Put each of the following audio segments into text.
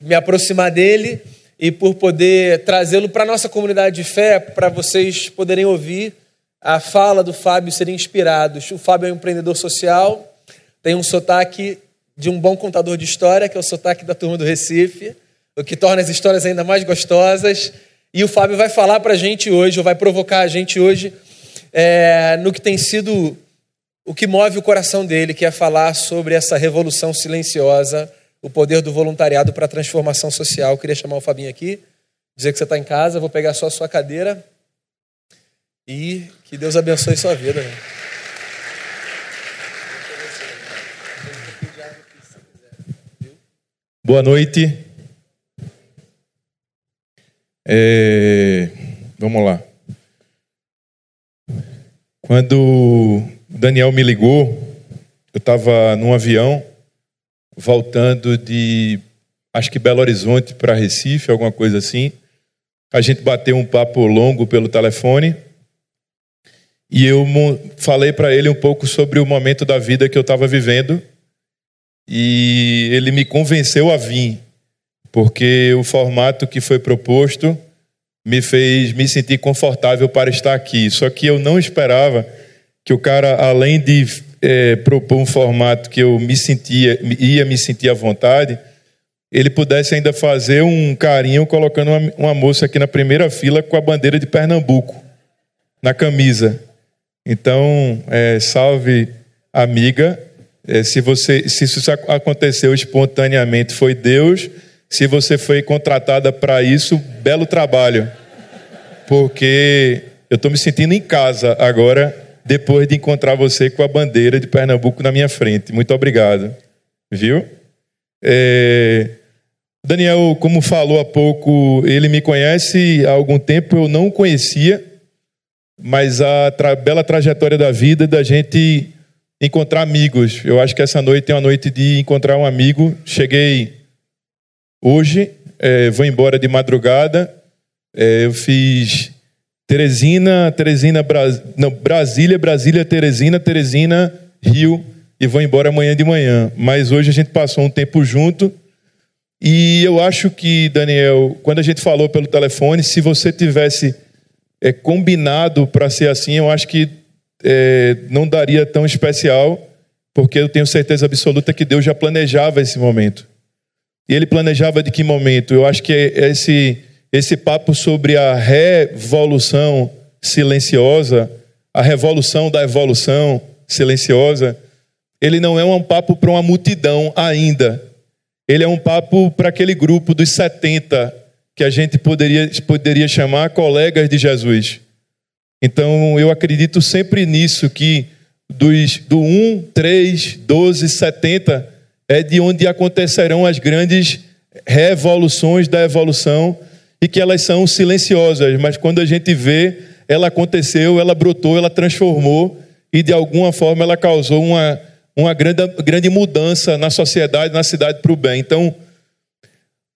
me aproximar dele e por poder trazê-lo para a nossa comunidade de fé, para vocês poderem ouvir a fala do Fábio e serem inspirados. O Fábio é um empreendedor social, tem um sotaque de um bom contador de história, que é o sotaque da turma do Recife, o que torna as histórias ainda mais gostosas. E o Fábio vai falar para a gente hoje, ou vai provocar a gente hoje, é, no que tem sido o que move o coração dele, que é falar sobre essa revolução silenciosa, o poder do voluntariado para a transformação social. Eu queria chamar o Fabinho aqui, dizer que você está em casa, vou pegar só a sua cadeira e que Deus abençoe sua vida. Né? Boa noite. É, vamos lá. Quando Daniel me ligou, eu estava num avião voltando de, acho que Belo Horizonte para Recife, alguma coisa assim. A gente bateu um papo longo pelo telefone e eu falei para ele um pouco sobre o momento da vida que eu estava vivendo e ele me convenceu a vir, porque o formato que foi proposto me fez me sentir confortável para estar aqui. Só que eu não esperava que o cara, além de é, propor um formato que eu me sentia, ia me sentir à vontade, ele pudesse ainda fazer um carinho colocando uma, uma moça aqui na primeira fila com a bandeira de Pernambuco na camisa. Então, é, salve amiga. É, se você, se isso aconteceu espontaneamente, foi Deus. Se você foi contratada para isso, belo trabalho, porque eu estou me sentindo em casa agora depois de encontrar você com a bandeira de Pernambuco na minha frente. Muito obrigado. Viu? É... Daniel, como falou há pouco, ele me conhece há algum tempo, eu não o conhecia, mas a tra bela trajetória da vida da gente encontrar amigos. Eu acho que essa noite é uma noite de encontrar um amigo. Cheguei hoje, é, vou embora de madrugada. É, eu fiz Teresina, Teresina, Bras... não, Brasília, Brasília, Teresina, Teresina, Rio e vou embora amanhã de manhã. Mas hoje a gente passou um tempo junto e eu acho que, Daniel, quando a gente falou pelo telefone, se você tivesse é, combinado para ser assim, eu acho que é, não daria tão especial, porque eu tenho certeza absoluta que Deus já planejava esse momento. E ele planejava de que momento? Eu acho que é esse esse papo sobre a revolução silenciosa, a revolução da evolução silenciosa, ele não é um papo para uma multidão ainda. Ele é um papo para aquele grupo dos 70 que a gente poderia, poderia chamar colegas de Jesus. Então eu acredito sempre nisso, que dos, do 1, 3, 12, 70 é de onde acontecerão as grandes revoluções da evolução e que elas são silenciosas, mas quando a gente vê, ela aconteceu, ela brotou, ela transformou e de alguma forma ela causou uma, uma grande, grande mudança na sociedade, na cidade para o bem. Então,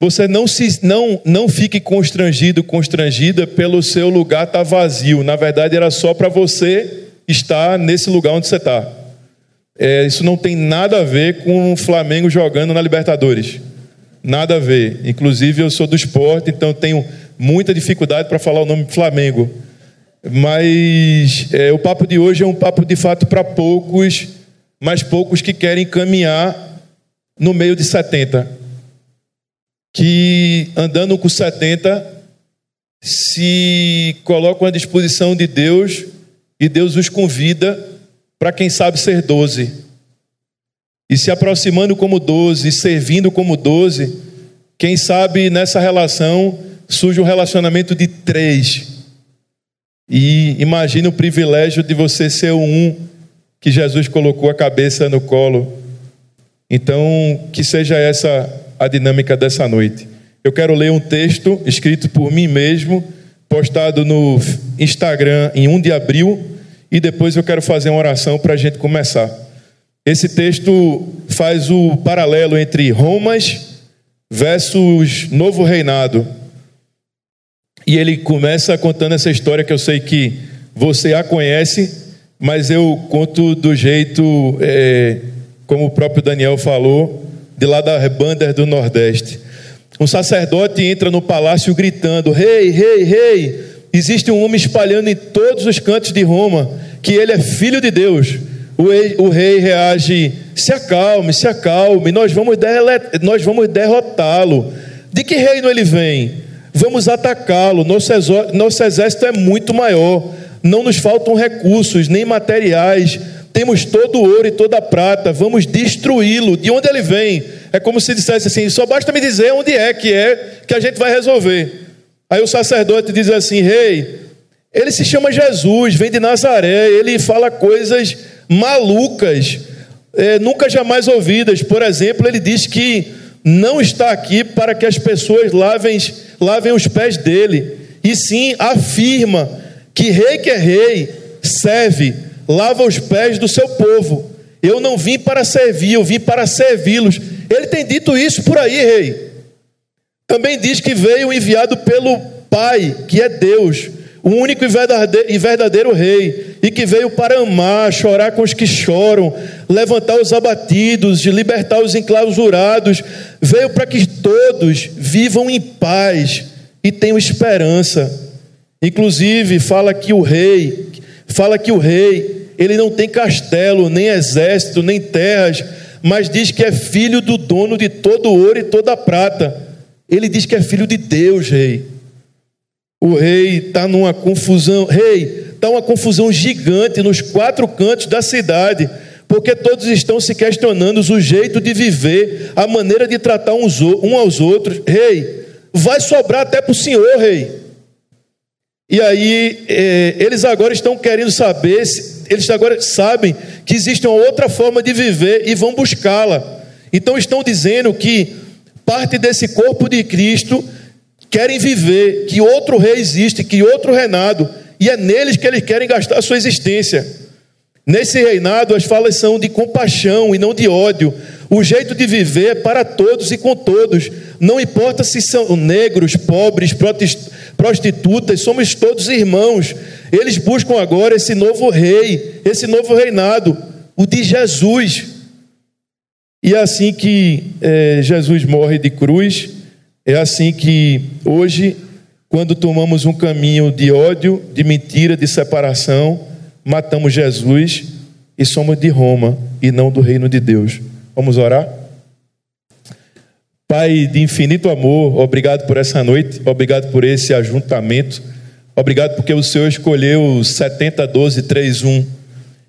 você não, se, não, não fique constrangido, constrangida pelo seu lugar estar tá vazio. Na verdade, era só para você estar nesse lugar onde você está. É, isso não tem nada a ver com o Flamengo jogando na Libertadores. Nada a ver. Inclusive, eu sou do esporte, então tenho muita dificuldade para falar o nome Flamengo. Mas é, o papo de hoje é um papo de fato para poucos, mas poucos que querem caminhar no meio de 70. Que andando com 70 se colocam à disposição de Deus e Deus os convida para quem sabe ser 12 e se aproximando como doze, servindo como doze, quem sabe nessa relação surge um relacionamento de três. E imagine o privilégio de você ser um que Jesus colocou a cabeça no colo. Então, que seja essa a dinâmica dessa noite. Eu quero ler um texto escrito por mim mesmo, postado no Instagram em 1 de abril, e depois eu quero fazer uma oração para a gente começar. Esse texto faz o paralelo entre Romas versus Novo Reinado. E ele começa contando essa história que eu sei que você a conhece, mas eu conto do jeito, é, como o próprio Daniel falou, de lá da Rebander do Nordeste. Um sacerdote entra no palácio gritando: Rei, rei, rei, existe um homem espalhando em todos os cantos de Roma que ele é filho de Deus. O rei, o rei reage: Se acalme, se acalme, nós vamos, nós vamos derrotá-lo. De que reino ele vem? Vamos atacá-lo. Nosso, nosso exército é muito maior. Não nos faltam recursos, nem materiais. Temos todo o ouro e toda a prata. Vamos destruí-lo. De onde ele vem? É como se dissesse assim: só basta me dizer onde é que é que a gente vai resolver. Aí o sacerdote diz assim: Rei, ele se chama Jesus, vem de Nazaré. Ele fala coisas malucas, é, nunca jamais ouvidas. Por exemplo, ele diz que não está aqui para que as pessoas lavem, lavem os pés dele, e sim afirma que rei que é rei serve, lava os pés do seu povo. Eu não vim para servir, eu vim para servi-los. Ele tem dito isso por aí, rei. Também diz que veio enviado pelo Pai, que é Deus, o único e verdadeiro rei, e que veio para amar, chorar com os que choram, levantar os abatidos, libertar os enclausurados, veio para que todos vivam em paz e tenham esperança. Inclusive, fala que o rei, fala que o rei, ele não tem castelo, nem exército, nem terras, mas diz que é filho do dono de todo ouro e toda prata. Ele diz que é filho de Deus, rei. O rei está numa confusão, rei, está uma confusão gigante nos quatro cantos da cidade, porque todos estão se questionando o jeito de viver, a maneira de tratar uns, um aos outros. Rei, vai sobrar até para o senhor, rei. E aí, é, eles agora estão querendo saber, eles agora sabem que existe uma outra forma de viver e vão buscá-la. Então, estão dizendo que parte desse corpo de Cristo querem viver, que outro rei existe, que outro reinado, e é neles que eles querem gastar a sua existência. Nesse reinado, as falas são de compaixão e não de ódio. O jeito de viver é para todos e com todos. Não importa se são negros, pobres, prostitutas, somos todos irmãos. Eles buscam agora esse novo rei, esse novo reinado, o de Jesus. E é assim que é, Jesus morre de cruz, é assim que hoje, quando tomamos um caminho de ódio, de mentira, de separação, matamos Jesus e somos de Roma e não do reino de Deus. Vamos orar? Pai de infinito amor, obrigado por essa noite, obrigado por esse ajuntamento, obrigado porque o Senhor escolheu 70, 12, 3, 1.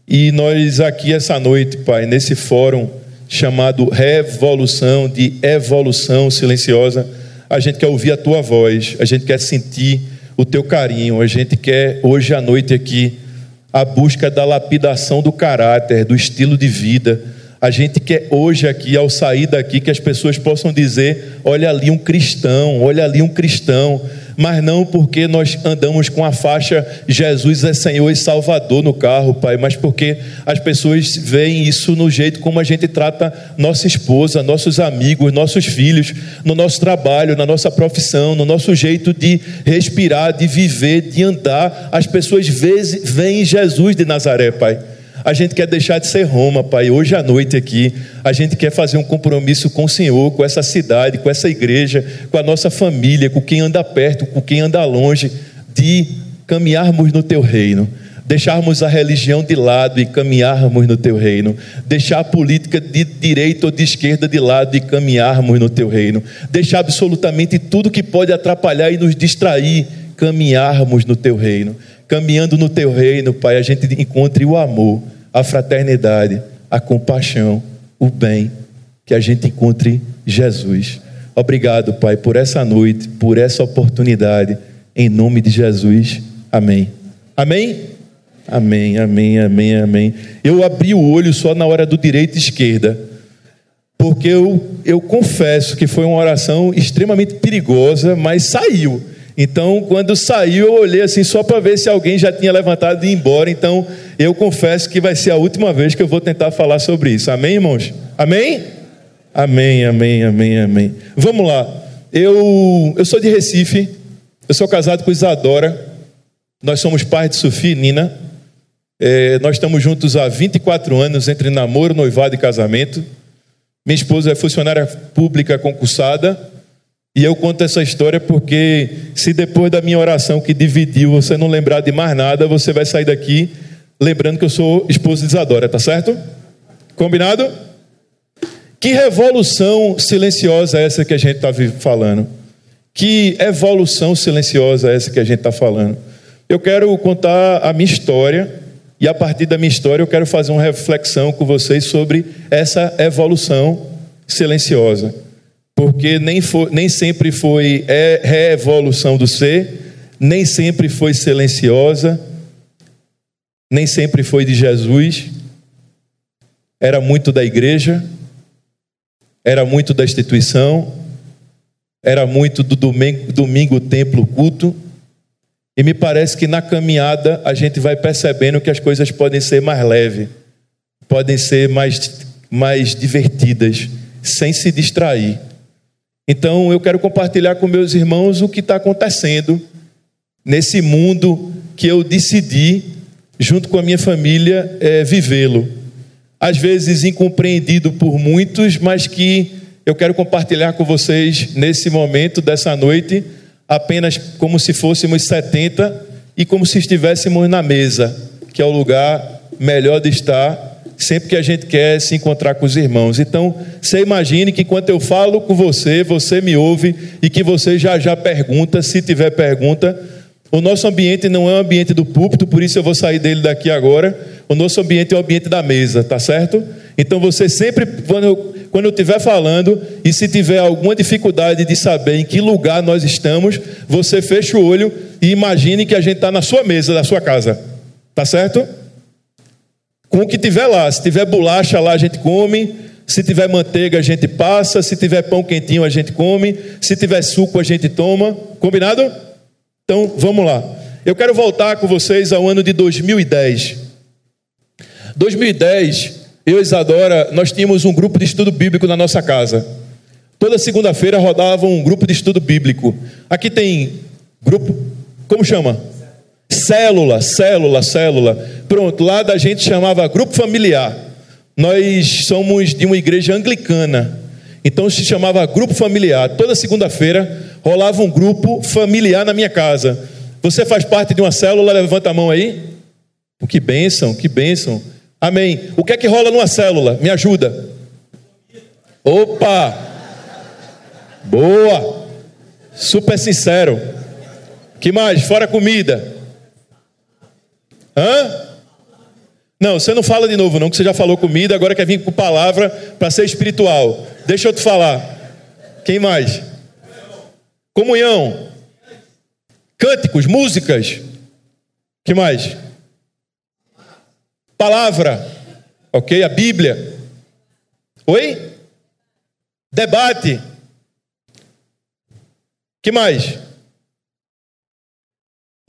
E nós aqui essa noite, Pai, nesse fórum chamado Revolução, de evolução silenciosa, a gente quer ouvir a tua voz, a gente quer sentir o teu carinho, a gente quer hoje à noite aqui a busca da lapidação do caráter, do estilo de vida. A gente quer hoje aqui, ao sair daqui, que as pessoas possam dizer: olha ali um cristão, olha ali um cristão mas não porque nós andamos com a faixa Jesus é Senhor e Salvador no carro, Pai, mas porque as pessoas veem isso no jeito como a gente trata nossa esposa, nossos amigos, nossos filhos, no nosso trabalho, na nossa profissão, no nosso jeito de respirar, de viver, de andar. As pessoas veem Jesus de Nazaré, Pai. A gente quer deixar de ser Roma, Pai. Hoje à noite aqui, a gente quer fazer um compromisso com o Senhor, com essa cidade, com essa igreja, com a nossa família, com quem anda perto, com quem anda longe, de caminharmos no Teu reino. Deixarmos a religião de lado e caminharmos no Teu reino. Deixar a política de direita ou de esquerda de lado e caminharmos no Teu reino. Deixar absolutamente tudo que pode atrapalhar e nos distrair, caminharmos no Teu reino caminhando no teu reino, Pai, a gente encontre o amor, a fraternidade, a compaixão, o bem, que a gente encontre Jesus. Obrigado, Pai, por essa noite, por essa oportunidade, em nome de Jesus. Amém. Amém? Amém, amém, amém, amém. Eu abri o olho só na hora do direito e esquerda, porque eu, eu confesso que foi uma oração extremamente perigosa, mas saiu. Então, quando saiu, eu olhei assim só para ver se alguém já tinha levantado e ido embora. Então, eu confesso que vai ser a última vez que eu vou tentar falar sobre isso. Amém, irmãos? Amém? Amém, amém, amém, amém. Vamos lá. Eu, eu sou de Recife. Eu sou casado com Isadora. Nós somos pais de Sofia e Nina. É, nós estamos juntos há 24 anos, entre namoro, noivado e casamento. Minha esposa é funcionária pública concursada E eu conto essa história porque, se depois da minha oração que dividiu você não lembrar de mais nada, você vai sair daqui lembrando que eu sou esposo de Isadora, tá certo? Combinado? Que revolução silenciosa é essa que a gente está falando? Que evolução silenciosa é essa que a gente está falando? Eu quero contar a minha história e a partir da minha história eu quero fazer uma reflexão com vocês sobre essa evolução silenciosa porque nem, foi, nem sempre foi é, reevolução do ser, nem sempre foi silenciosa, nem sempre foi de Jesus, era muito da igreja, era muito da instituição, era muito do domingo, domingo templo culto, e me parece que na caminhada a gente vai percebendo que as coisas podem ser mais leves, podem ser mais, mais divertidas, sem se distrair. Então eu quero compartilhar com meus irmãos o que está acontecendo nesse mundo que eu decidi, junto com a minha família, é, vivê-lo. Às vezes incompreendido por muitos, mas que eu quero compartilhar com vocês nesse momento dessa noite, apenas como se fôssemos 70 e como se estivéssemos na mesa, que é o lugar melhor de estar sempre que a gente quer se encontrar com os irmãos. Então, você imagine que enquanto eu falo com você, você me ouve e que você já já pergunta, se tiver pergunta. O nosso ambiente não é o ambiente do púlpito, por isso eu vou sair dele daqui agora. O nosso ambiente é o ambiente da mesa, tá certo? Então você sempre, quando eu, quando eu estiver falando, e se tiver alguma dificuldade de saber em que lugar nós estamos, você fecha o olho e imagine que a gente está na sua mesa, da sua casa. Tá certo? Com o que tiver lá. Se tiver bolacha lá, a gente come. Se tiver manteiga, a gente passa. Se tiver pão quentinho, a gente come. Se tiver suco, a gente toma. Combinado? Então, vamos lá. Eu quero voltar com vocês ao ano de 2010. 2010, eu e Isadora, nós tínhamos um grupo de estudo bíblico na nossa casa. Toda segunda-feira rodava um grupo de estudo bíblico. Aqui tem grupo, como chama? Célula, célula, célula. Pronto, lá da gente chamava grupo familiar. Nós somos de uma igreja anglicana. Então se chamava grupo familiar. Toda segunda-feira rolava um grupo familiar na minha casa. Você faz parte de uma célula? Levanta a mão aí. Que bênção, que bênção. Amém. O que é que rola numa célula? Me ajuda. Opa! Boa! Super sincero. Que mais? Fora comida. Hã? Não, você não fala de novo, não, que você já falou comida, agora quer vir com palavra para ser espiritual. Deixa eu te falar. Quem mais? Comunhão. Cânticos, músicas. Que mais? Palavra. Ok? A Bíblia. Oi? Debate. Que mais?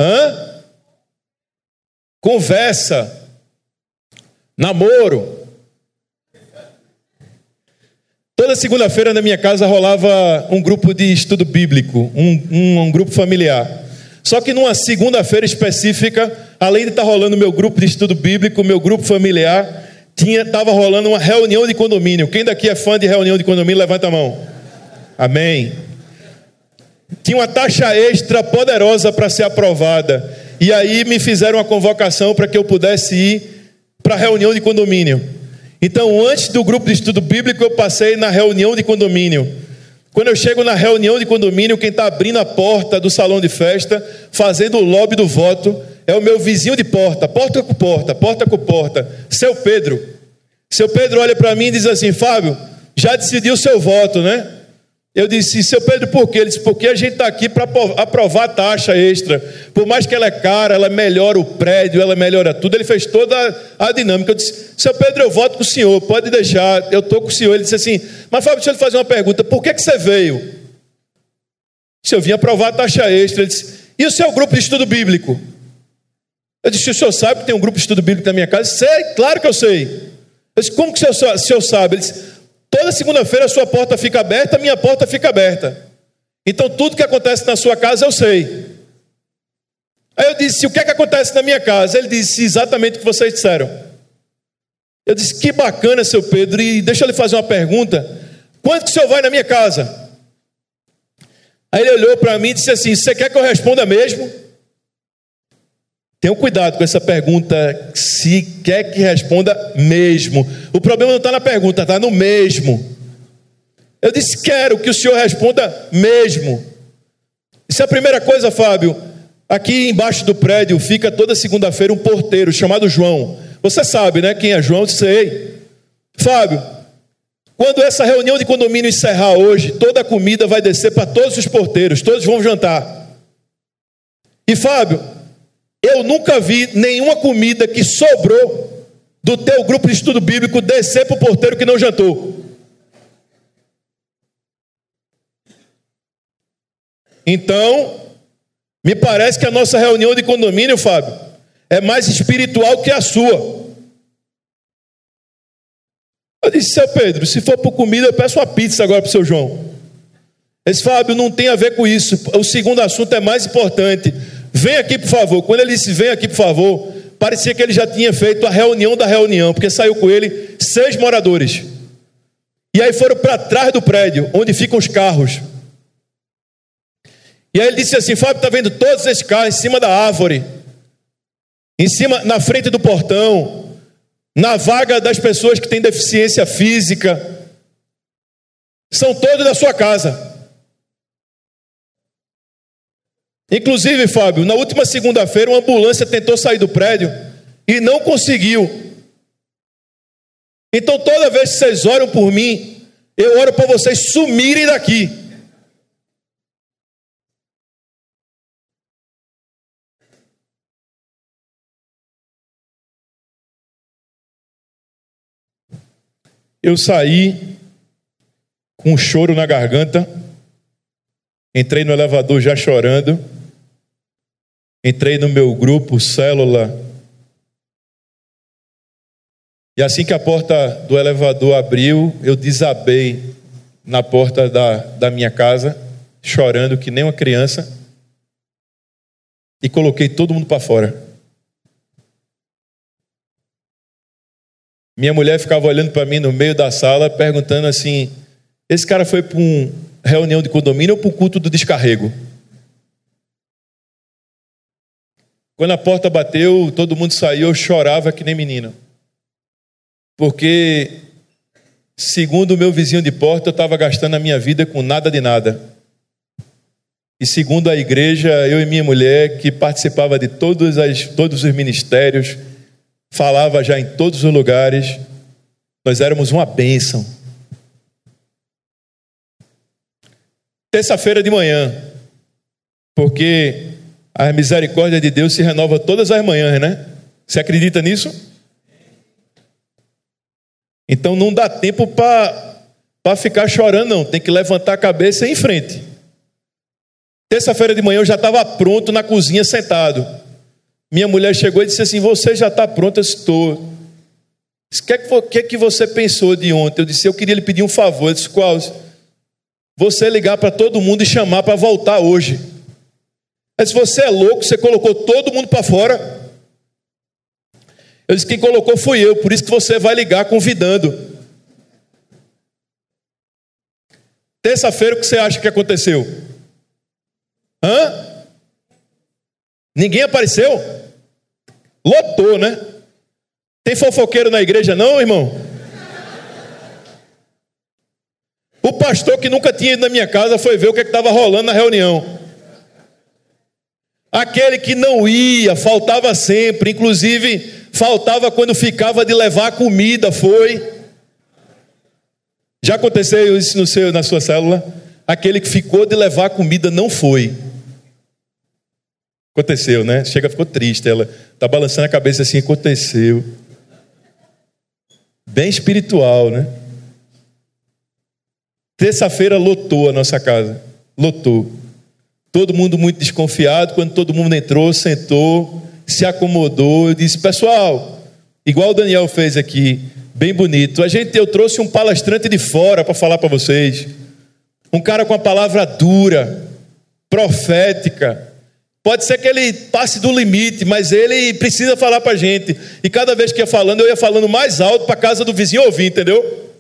Hã? Conversa, namoro. Toda segunda-feira na minha casa rolava um grupo de estudo bíblico, um, um, um grupo familiar. Só que numa segunda-feira específica, além de estar rolando meu grupo de estudo bíblico, meu grupo familiar, tinha estava rolando uma reunião de condomínio. Quem daqui é fã de reunião de condomínio, levanta a mão. Amém. Tinha uma taxa extra poderosa para ser aprovada. E aí me fizeram uma convocação para que eu pudesse ir para a reunião de condomínio. Então, antes do grupo de estudo bíblico, eu passei na reunião de condomínio. Quando eu chego na reunião de condomínio, quem está abrindo a porta do salão de festa, fazendo o lobby do voto, é o meu vizinho de porta, porta com porta, porta com porta, seu Pedro. Seu Pedro olha para mim e diz assim: Fábio, já decidiu o seu voto, né? Eu disse, seu Pedro, por quê? Ele disse, porque a gente está aqui para aprovar a taxa extra. Por mais que ela é cara, ela melhora o prédio, ela melhora tudo. Ele fez toda a dinâmica. Eu disse, seu Pedro, eu voto com o senhor, pode deixar, eu estou com o senhor. Ele disse assim, mas Fábio, deixa eu lhe fazer uma pergunta, por que, que você veio? Se eu vim aprovar a taxa extra. Ele disse, e o seu grupo de estudo bíblico? Eu disse, o senhor sabe que tem um grupo de estudo bíblico na minha casa? Sei, claro que eu sei. Eu disse, como que o senhor, o senhor sabe? Ele disse, Toda segunda-feira a sua porta fica aberta, a minha porta fica aberta. Então tudo que acontece na sua casa eu sei. Aí eu disse: O que é que acontece na minha casa? Ele disse exatamente o que vocês disseram. Eu disse: Que bacana, seu Pedro. E deixa eu lhe fazer uma pergunta: Quando que o senhor vai na minha casa? Aí ele olhou para mim e disse assim: Você quer que eu responda mesmo? Tenha cuidado com essa pergunta, se quer que responda mesmo. O problema não está na pergunta, está no mesmo. Eu disse: Quero que o senhor responda mesmo. Isso é a primeira coisa, Fábio. Aqui embaixo do prédio fica toda segunda-feira um porteiro chamado João. Você sabe, né? Quem é João? Sei. Fábio, quando essa reunião de condomínio encerrar hoje, toda a comida vai descer para todos os porteiros, todos vão jantar. E Fábio, eu nunca vi nenhuma comida que sobrou do teu grupo de estudo bíblico descer para o porteiro que não jantou. Então, me parece que a nossa reunião de condomínio, Fábio, é mais espiritual que a sua. Eu disse, seu Pedro, se for por comida, eu peço uma pizza agora para o seu João. Esse Fábio não tem a ver com isso. O segundo assunto é mais importante. Vem aqui, por favor. Quando ele disse, vem aqui, por favor, parecia que ele já tinha feito a reunião da reunião, porque saiu com ele seis moradores. E aí foram para trás do prédio, onde ficam os carros. E aí ele disse assim: Fábio, está vendo todos esses carros em cima da árvore, em cima, na frente do portão, na vaga das pessoas que têm deficiência física. São todos da sua casa. Inclusive, Fábio, na última segunda-feira, uma ambulância tentou sair do prédio e não conseguiu. Então, toda vez que vocês oram por mim, eu oro para vocês sumirem daqui. Eu saí com um choro na garganta, entrei no elevador já chorando. Entrei no meu grupo, célula. E assim que a porta do elevador abriu, eu desabei na porta da, da minha casa, chorando que nem uma criança, e coloquei todo mundo para fora. Minha mulher ficava olhando para mim no meio da sala, perguntando assim: esse cara foi para uma reunião de condomínio ou para o culto do descarrego? Quando a porta bateu, todo mundo saiu, eu chorava que nem menino. Porque, segundo o meu vizinho de porta, eu estava gastando a minha vida com nada de nada. E segundo a igreja, eu e minha mulher, que participava de todos, as, todos os ministérios, falava já em todos os lugares, nós éramos uma bênção. Terça-feira de manhã, porque a misericórdia de Deus se renova todas as manhãs, né? Você acredita nisso? Então não dá tempo para ficar chorando, não. Tem que levantar a cabeça e ir em frente. Terça-feira de manhã eu já estava pronto na cozinha, sentado. Minha mulher chegou e disse assim: Você já está pronto? Eu estou. O que, é que, que você pensou de ontem? Eu disse: Eu queria lhe pedir um favor. Eu disse: Qual? Você ligar para todo mundo e chamar para voltar hoje. Mas se você é louco, você colocou todo mundo para fora. Eu disse: quem colocou fui eu, por isso que você vai ligar convidando. Terça-feira, o que você acha que aconteceu? Hã? Ninguém apareceu? Lotou, né? Tem fofoqueiro na igreja, não, irmão? O pastor que nunca tinha ido na minha casa foi ver o que é estava rolando na reunião. Aquele que não ia, faltava sempre, inclusive faltava quando ficava de levar comida, foi. Já aconteceu isso no seu, na sua célula? Aquele que ficou de levar comida não foi. Aconteceu, né? Chega, ficou triste. Ela está balançando a cabeça assim, aconteceu. Bem espiritual, né? Terça-feira lotou a nossa casa. Lotou. Todo mundo muito desconfiado. Quando todo mundo entrou, sentou, se acomodou. Eu disse: Pessoal, igual o Daniel fez aqui, bem bonito. A gente, eu trouxe um palestrante de fora para falar para vocês. Um cara com a palavra dura, profética. Pode ser que ele passe do limite, mas ele precisa falar para a gente. E cada vez que ia falando, eu ia falando mais alto para casa do vizinho ouvir, entendeu?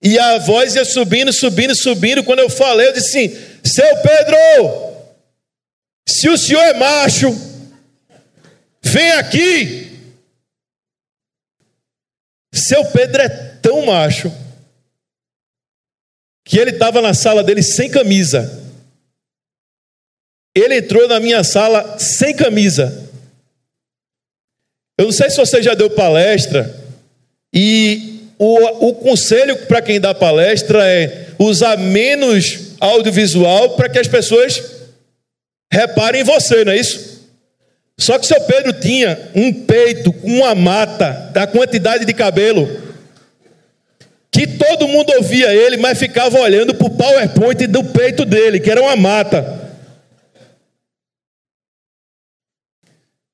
E a voz ia subindo, subindo, subindo. Quando eu falei, eu disse assim: Seu Pedro, se o senhor é macho, vem aqui. Seu Pedro é tão macho que ele estava na sala dele sem camisa. Ele entrou na minha sala sem camisa. Eu não sei se você já deu palestra e o, o conselho para quem dá palestra é usar menos audiovisual para que as pessoas reparem em você, não é isso? Só que seu Pedro tinha um peito com uma mata da quantidade de cabelo que todo mundo ouvia ele, mas ficava olhando para o PowerPoint do peito dele, que era uma mata.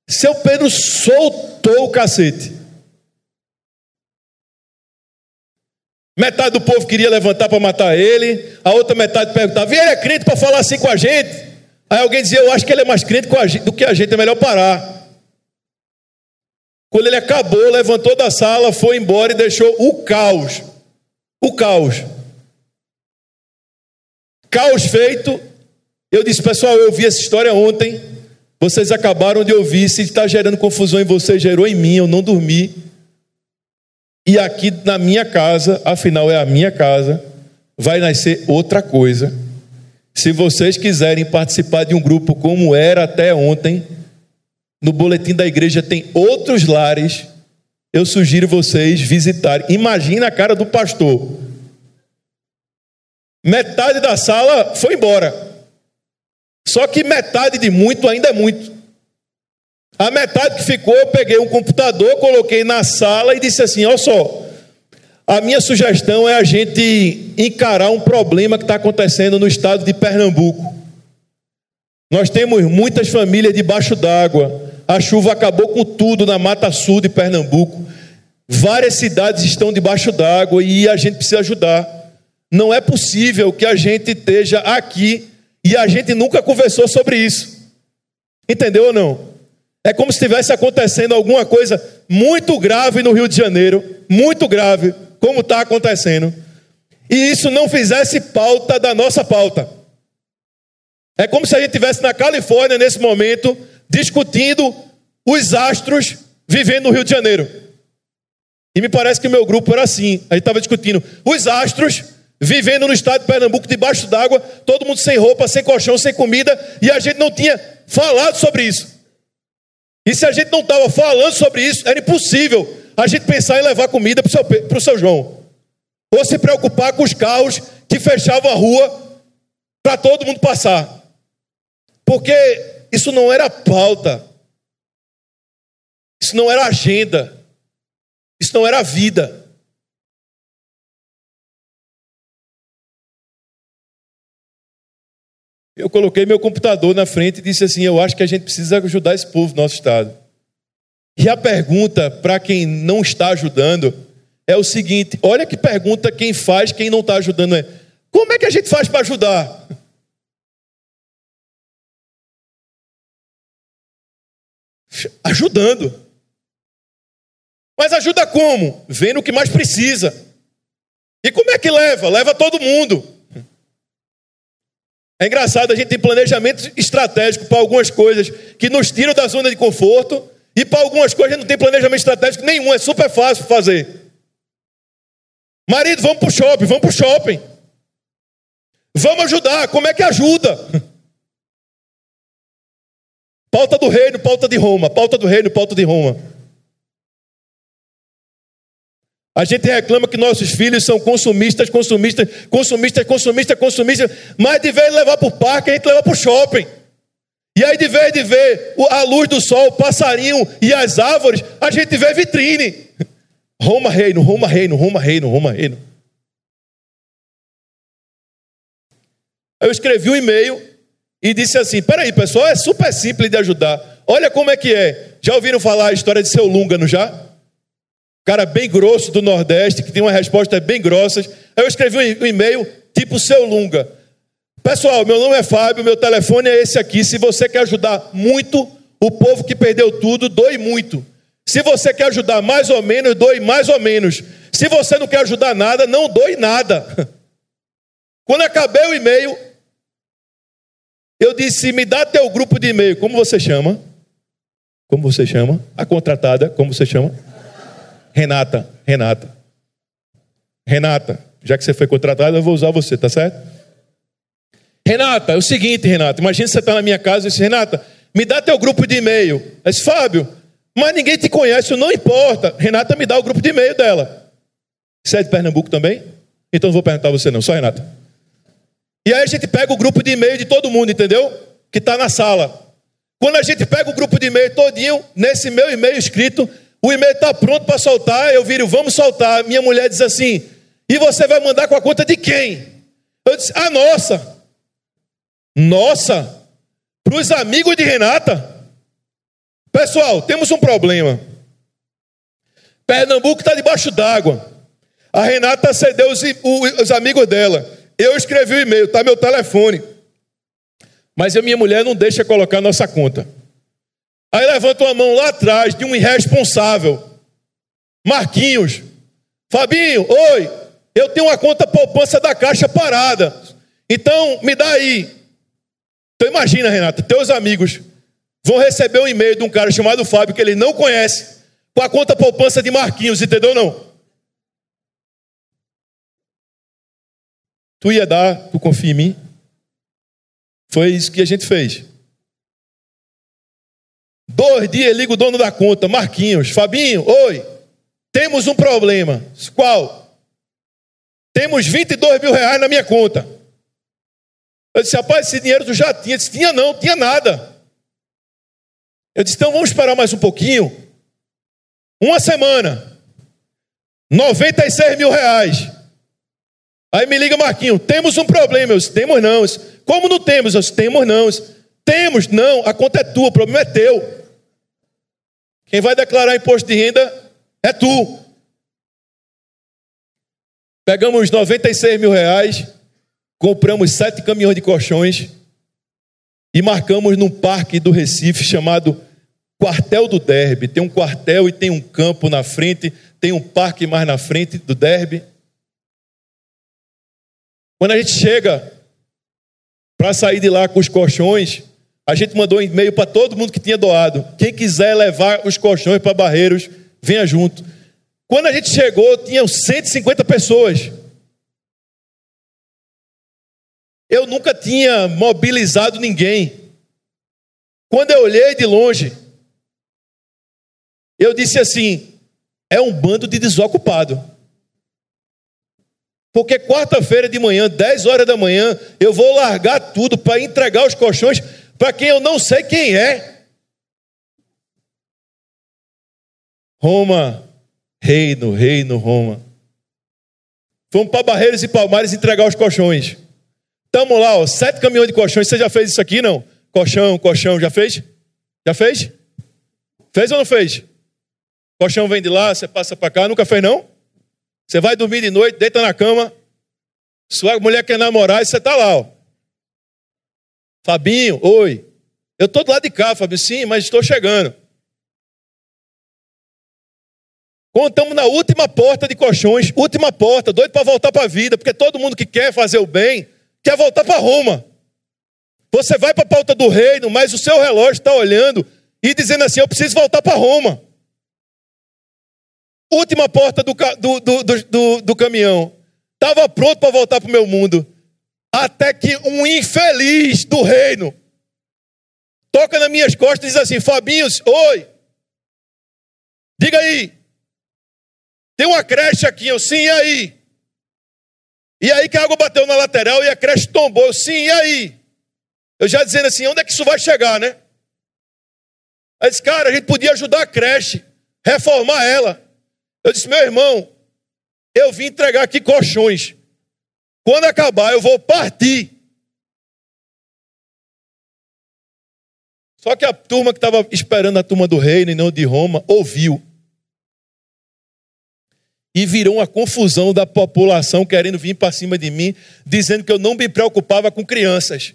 Seu Pedro soltou o cacete. Metade do povo queria levantar para matar ele, a outra metade perguntava: e ele é crente para falar assim com a gente? Aí alguém dizia: Eu acho que ele é mais crente do que a gente, é melhor parar. Quando ele acabou, levantou da sala, foi embora e deixou o caos. O caos. Caos feito. Eu disse, pessoal, eu vi essa história ontem. Vocês acabaram de ouvir. Se está gerando confusão em vocês, gerou em mim. Eu não dormi. E aqui na minha casa, afinal é a minha casa, vai nascer outra coisa. Se vocês quiserem participar de um grupo como era até ontem, no boletim da igreja tem outros lares. Eu sugiro vocês visitarem. Imagina a cara do pastor. Metade da sala foi embora. Só que metade de muito ainda é muito. A metade que ficou, eu peguei um computador, coloquei na sala e disse assim: olha só, a minha sugestão é a gente encarar um problema que está acontecendo no estado de Pernambuco. Nós temos muitas famílias debaixo d'água. A chuva acabou com tudo na Mata Sul de Pernambuco. Várias cidades estão debaixo d'água e a gente precisa ajudar. Não é possível que a gente esteja aqui e a gente nunca conversou sobre isso. Entendeu ou não? É como se estivesse acontecendo alguma coisa muito grave no Rio de Janeiro, muito grave, como está acontecendo, e isso não fizesse pauta da nossa pauta. É como se a gente estivesse na Califórnia nesse momento, discutindo os astros vivendo no Rio de Janeiro. E me parece que o meu grupo era assim. A gente estava discutindo os astros vivendo no estado de Pernambuco, debaixo d'água, todo mundo sem roupa, sem colchão, sem comida, e a gente não tinha falado sobre isso. E se a gente não estava falando sobre isso, era impossível a gente pensar em levar comida para o seu, seu João. Ou se preocupar com os carros que fechavam a rua para todo mundo passar. Porque isso não era pauta. Isso não era agenda. Isso não era vida. Eu coloquei meu computador na frente e disse assim: Eu acho que a gente precisa ajudar esse povo do nosso estado. E a pergunta para quem não está ajudando é o seguinte: olha que pergunta quem faz, quem não está ajudando é: como é que a gente faz para ajudar? Ajudando. Mas ajuda como? Vendo o que mais precisa. E como é que leva? Leva todo mundo. É engraçado, a gente tem planejamento estratégico para algumas coisas que nos tiram da zona de conforto, e para algumas coisas a gente não tem planejamento estratégico nenhum, é super fácil fazer. Marido, vamos para o shopping, vamos para o shopping. Vamos ajudar, como é que ajuda? Pauta do reino, pauta de Roma, pauta do reino, pauta de Roma. A gente reclama que nossos filhos são consumistas, consumistas, consumistas, consumistas, consumistas, mas de vez levar para o parque, a gente leva para o shopping. E aí, de vez de ver a luz do sol, o passarinho e as árvores, a gente vê vitrine. Roma, reino, Roma, reino, Roma, reino, Roma, reino. Eu escrevi um e-mail e disse assim: peraí, pessoal, é super simples de ajudar. Olha como é que é. Já ouviram falar a história de seu Lunga, já? cara bem grosso do Nordeste, que tem uma resposta bem grossa. Eu escrevi um e-mail tipo seu Lunga. Pessoal, meu nome é Fábio, meu telefone é esse aqui. Se você quer ajudar muito, o povo que perdeu tudo, doe muito. Se você quer ajudar mais ou menos, doe mais ou menos. Se você não quer ajudar nada, não doe nada. Quando acabei o e-mail, eu disse: me dá teu grupo de e-mail. Como você chama? Como você chama? A contratada, como você chama? Renata. Renata. Renata, já que você foi contratada, eu vou usar você, tá certo? Renata, é o seguinte, Renata, imagina você está na minha casa e diz, Renata, me dá teu grupo de e-mail. Eu disse, Fábio, mas ninguém te conhece, não importa. Renata me dá o grupo de e-mail dela. Você é de Pernambuco também? Então não vou perguntar a você não, só Renata. E aí a gente pega o grupo de e-mail de todo mundo, entendeu? Que está na sala. Quando a gente pega o grupo de e-mail todinho, nesse meu e-mail escrito, o e-mail está pronto para soltar, eu viro, vamos soltar. Minha mulher diz assim, e você vai mandar com a conta de quem? Eu disse, a nossa. Nossa, para os amigos de Renata. Pessoal, temos um problema. Pernambuco está debaixo d'água. A Renata cedeu os, os amigos dela. Eu escrevi o e-mail, está meu telefone. Mas a minha mulher não deixa colocar nossa conta. Aí levanta uma mão lá atrás de um irresponsável. Marquinhos. Fabinho, oi. Eu tenho uma conta poupança da Caixa parada. Então, me dá aí. Então imagina, Renata, teus amigos vão receber um e-mail de um cara chamado Fábio que ele não conhece, com a conta poupança de Marquinhos, entendeu não? Tu ia dar, tu confia em mim? Foi isso que a gente fez. Dois dias liga o dono da conta, Marquinhos, Fabinho, oi, temos um problema. Qual? Temos 22 mil reais na minha conta. Eu disse, rapaz, esse dinheiro tu já tinha. Eu disse, tinha não, tinha nada. Eu disse, então vamos esperar mais um pouquinho. Uma semana. 96 mil reais. Aí me liga Marquinho, temos um problema. Eu disse, temos não. Disse, Como não temos? Eu disse, temos não. Disse, temos, não, a conta é tua, o problema é teu. Quem vai declarar imposto de renda é tu. Pegamos 96 mil reais, compramos sete caminhões de colchões e marcamos num parque do Recife chamado Quartel do Derby. Tem um quartel e tem um campo na frente, tem um parque mais na frente do Derby. Quando a gente chega para sair de lá com os colchões, a gente mandou um e-mail para todo mundo que tinha doado. Quem quiser levar os colchões para Barreiros, venha junto. Quando a gente chegou, tinham 150 pessoas. Eu nunca tinha mobilizado ninguém. Quando eu olhei de longe, eu disse assim: é um bando de desocupado. Porque quarta-feira de manhã, 10 horas da manhã, eu vou largar tudo para entregar os colchões para quem eu não sei quem é. Roma, reino, reino, Roma. Fomos para Barreiros e Palmares entregar os colchões. Estamos lá, ó, sete caminhões de colchões. Você já fez isso aqui, não? Colchão, colchão, já fez? Já fez? Fez ou não fez? Colchão vem de lá, você passa para cá, nunca fez, não? Você vai dormir de noite, deita na cama, sua mulher quer namorar e você está lá, ó. Fabinho, oi. Eu estou do lado de cá, Fabinho, sim, mas estou chegando. Quando estamos na última porta de colchões, última porta, doido para voltar para a vida, porque todo mundo que quer fazer o bem quer voltar para Roma. Você vai para a pauta do reino, mas o seu relógio está olhando e dizendo assim: Eu preciso voltar para Roma. Última porta do, do, do, do, caminhão. Estava pronto para voltar para o meu mundo. Até que um infeliz do reino toca nas minhas costas e diz assim: Fabinho, oi. Diga aí. Tem uma creche aqui, eu sim, e aí? E aí que a água bateu na lateral e a creche tombou, sim, e aí? Eu já dizendo assim, onde é que isso vai chegar, né? Aí disse, cara, a gente podia ajudar a creche, reformar ela. Eu disse, meu irmão, eu vim entregar aqui colchões. Quando acabar, eu vou partir. Só que a turma que estava esperando a turma do reino e não de Roma ouviu. E virou uma confusão da população querendo vir para cima de mim, dizendo que eu não me preocupava com crianças.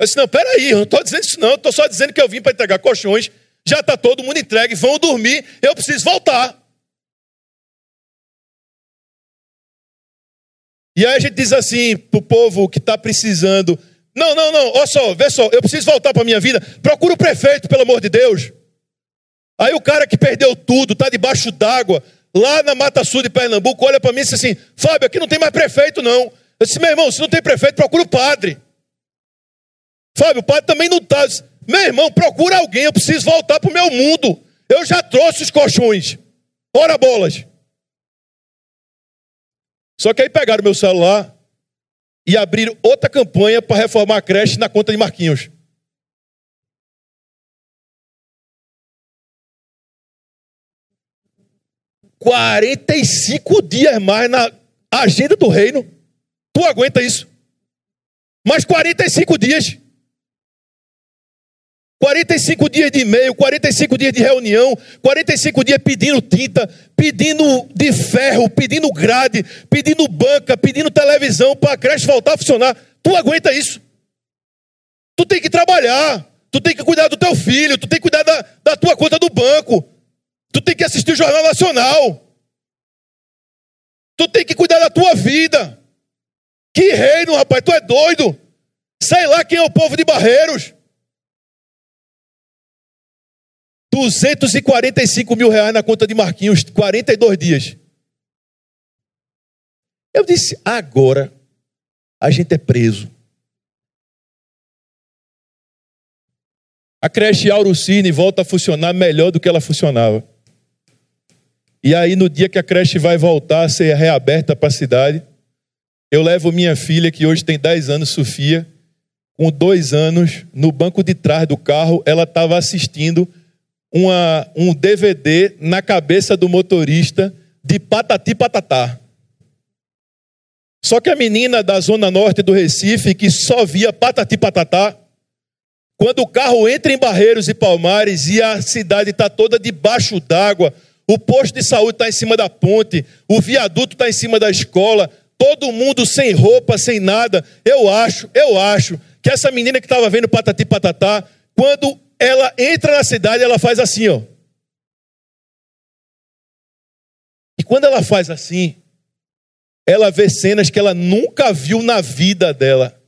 Eu disse: não, peraí, eu não estou dizendo isso, não. Eu estou só dizendo que eu vim para entregar colchões. Já está todo mundo entregue, vão dormir, eu preciso voltar. E aí a gente diz assim pro povo que está precisando: não, não, não, olha só, vê só, eu preciso voltar para minha vida. Procura o prefeito, pelo amor de Deus. Aí o cara que perdeu tudo, está debaixo d'água, lá na Mata Sul de Pernambuco, olha para mim e diz assim: Fábio, aqui não tem mais prefeito, não. Eu disse, meu irmão, se não tem prefeito, procura o padre. Fábio, o padre também não está. Meu irmão, procura alguém, eu preciso voltar para o meu mundo. Eu já trouxe os colchões. Ora bolas. Só que aí pegaram meu celular e abriram outra campanha para reformar a creche na conta de Marquinhos. Quarenta e cinco dias mais na agenda do reino. Tu aguenta isso? Mais 45 dias. 45 dias de e-mail, 45 dias de reunião, 45 dias pedindo tinta, pedindo de ferro, pedindo grade, pedindo banca, pedindo televisão para a creche voltar a funcionar. Tu aguenta isso? Tu tem que trabalhar, tu tem que cuidar do teu filho, tu tem que cuidar da, da tua conta do banco, tu tem que assistir o Jornal Nacional, tu tem que cuidar da tua vida. Que reino, rapaz, tu é doido? Sei lá quem é o povo de Barreiros. 245 mil reais na conta de Marquinhos, 42 dias. Eu disse, agora a gente é preso. A creche Aurucine volta a funcionar melhor do que ela funcionava. E aí, no dia que a creche vai voltar a ser reaberta para a cidade, eu levo minha filha, que hoje tem 10 anos, Sofia, com dois anos, no banco de trás do carro, ela estava assistindo uma, um DVD na cabeça do motorista de patati patatá. Só que a menina da zona norte do Recife, que só via patati patatá, quando o carro entra em Barreiros e Palmares e a cidade está toda debaixo d'água, o posto de saúde está em cima da ponte, o viaduto está em cima da escola, todo mundo sem roupa, sem nada. Eu acho, eu acho que essa menina que estava vendo patati patatá, quando ela entra na cidade, ela faz assim, ó. E quando ela faz assim, ela vê cenas que ela nunca viu na vida dela.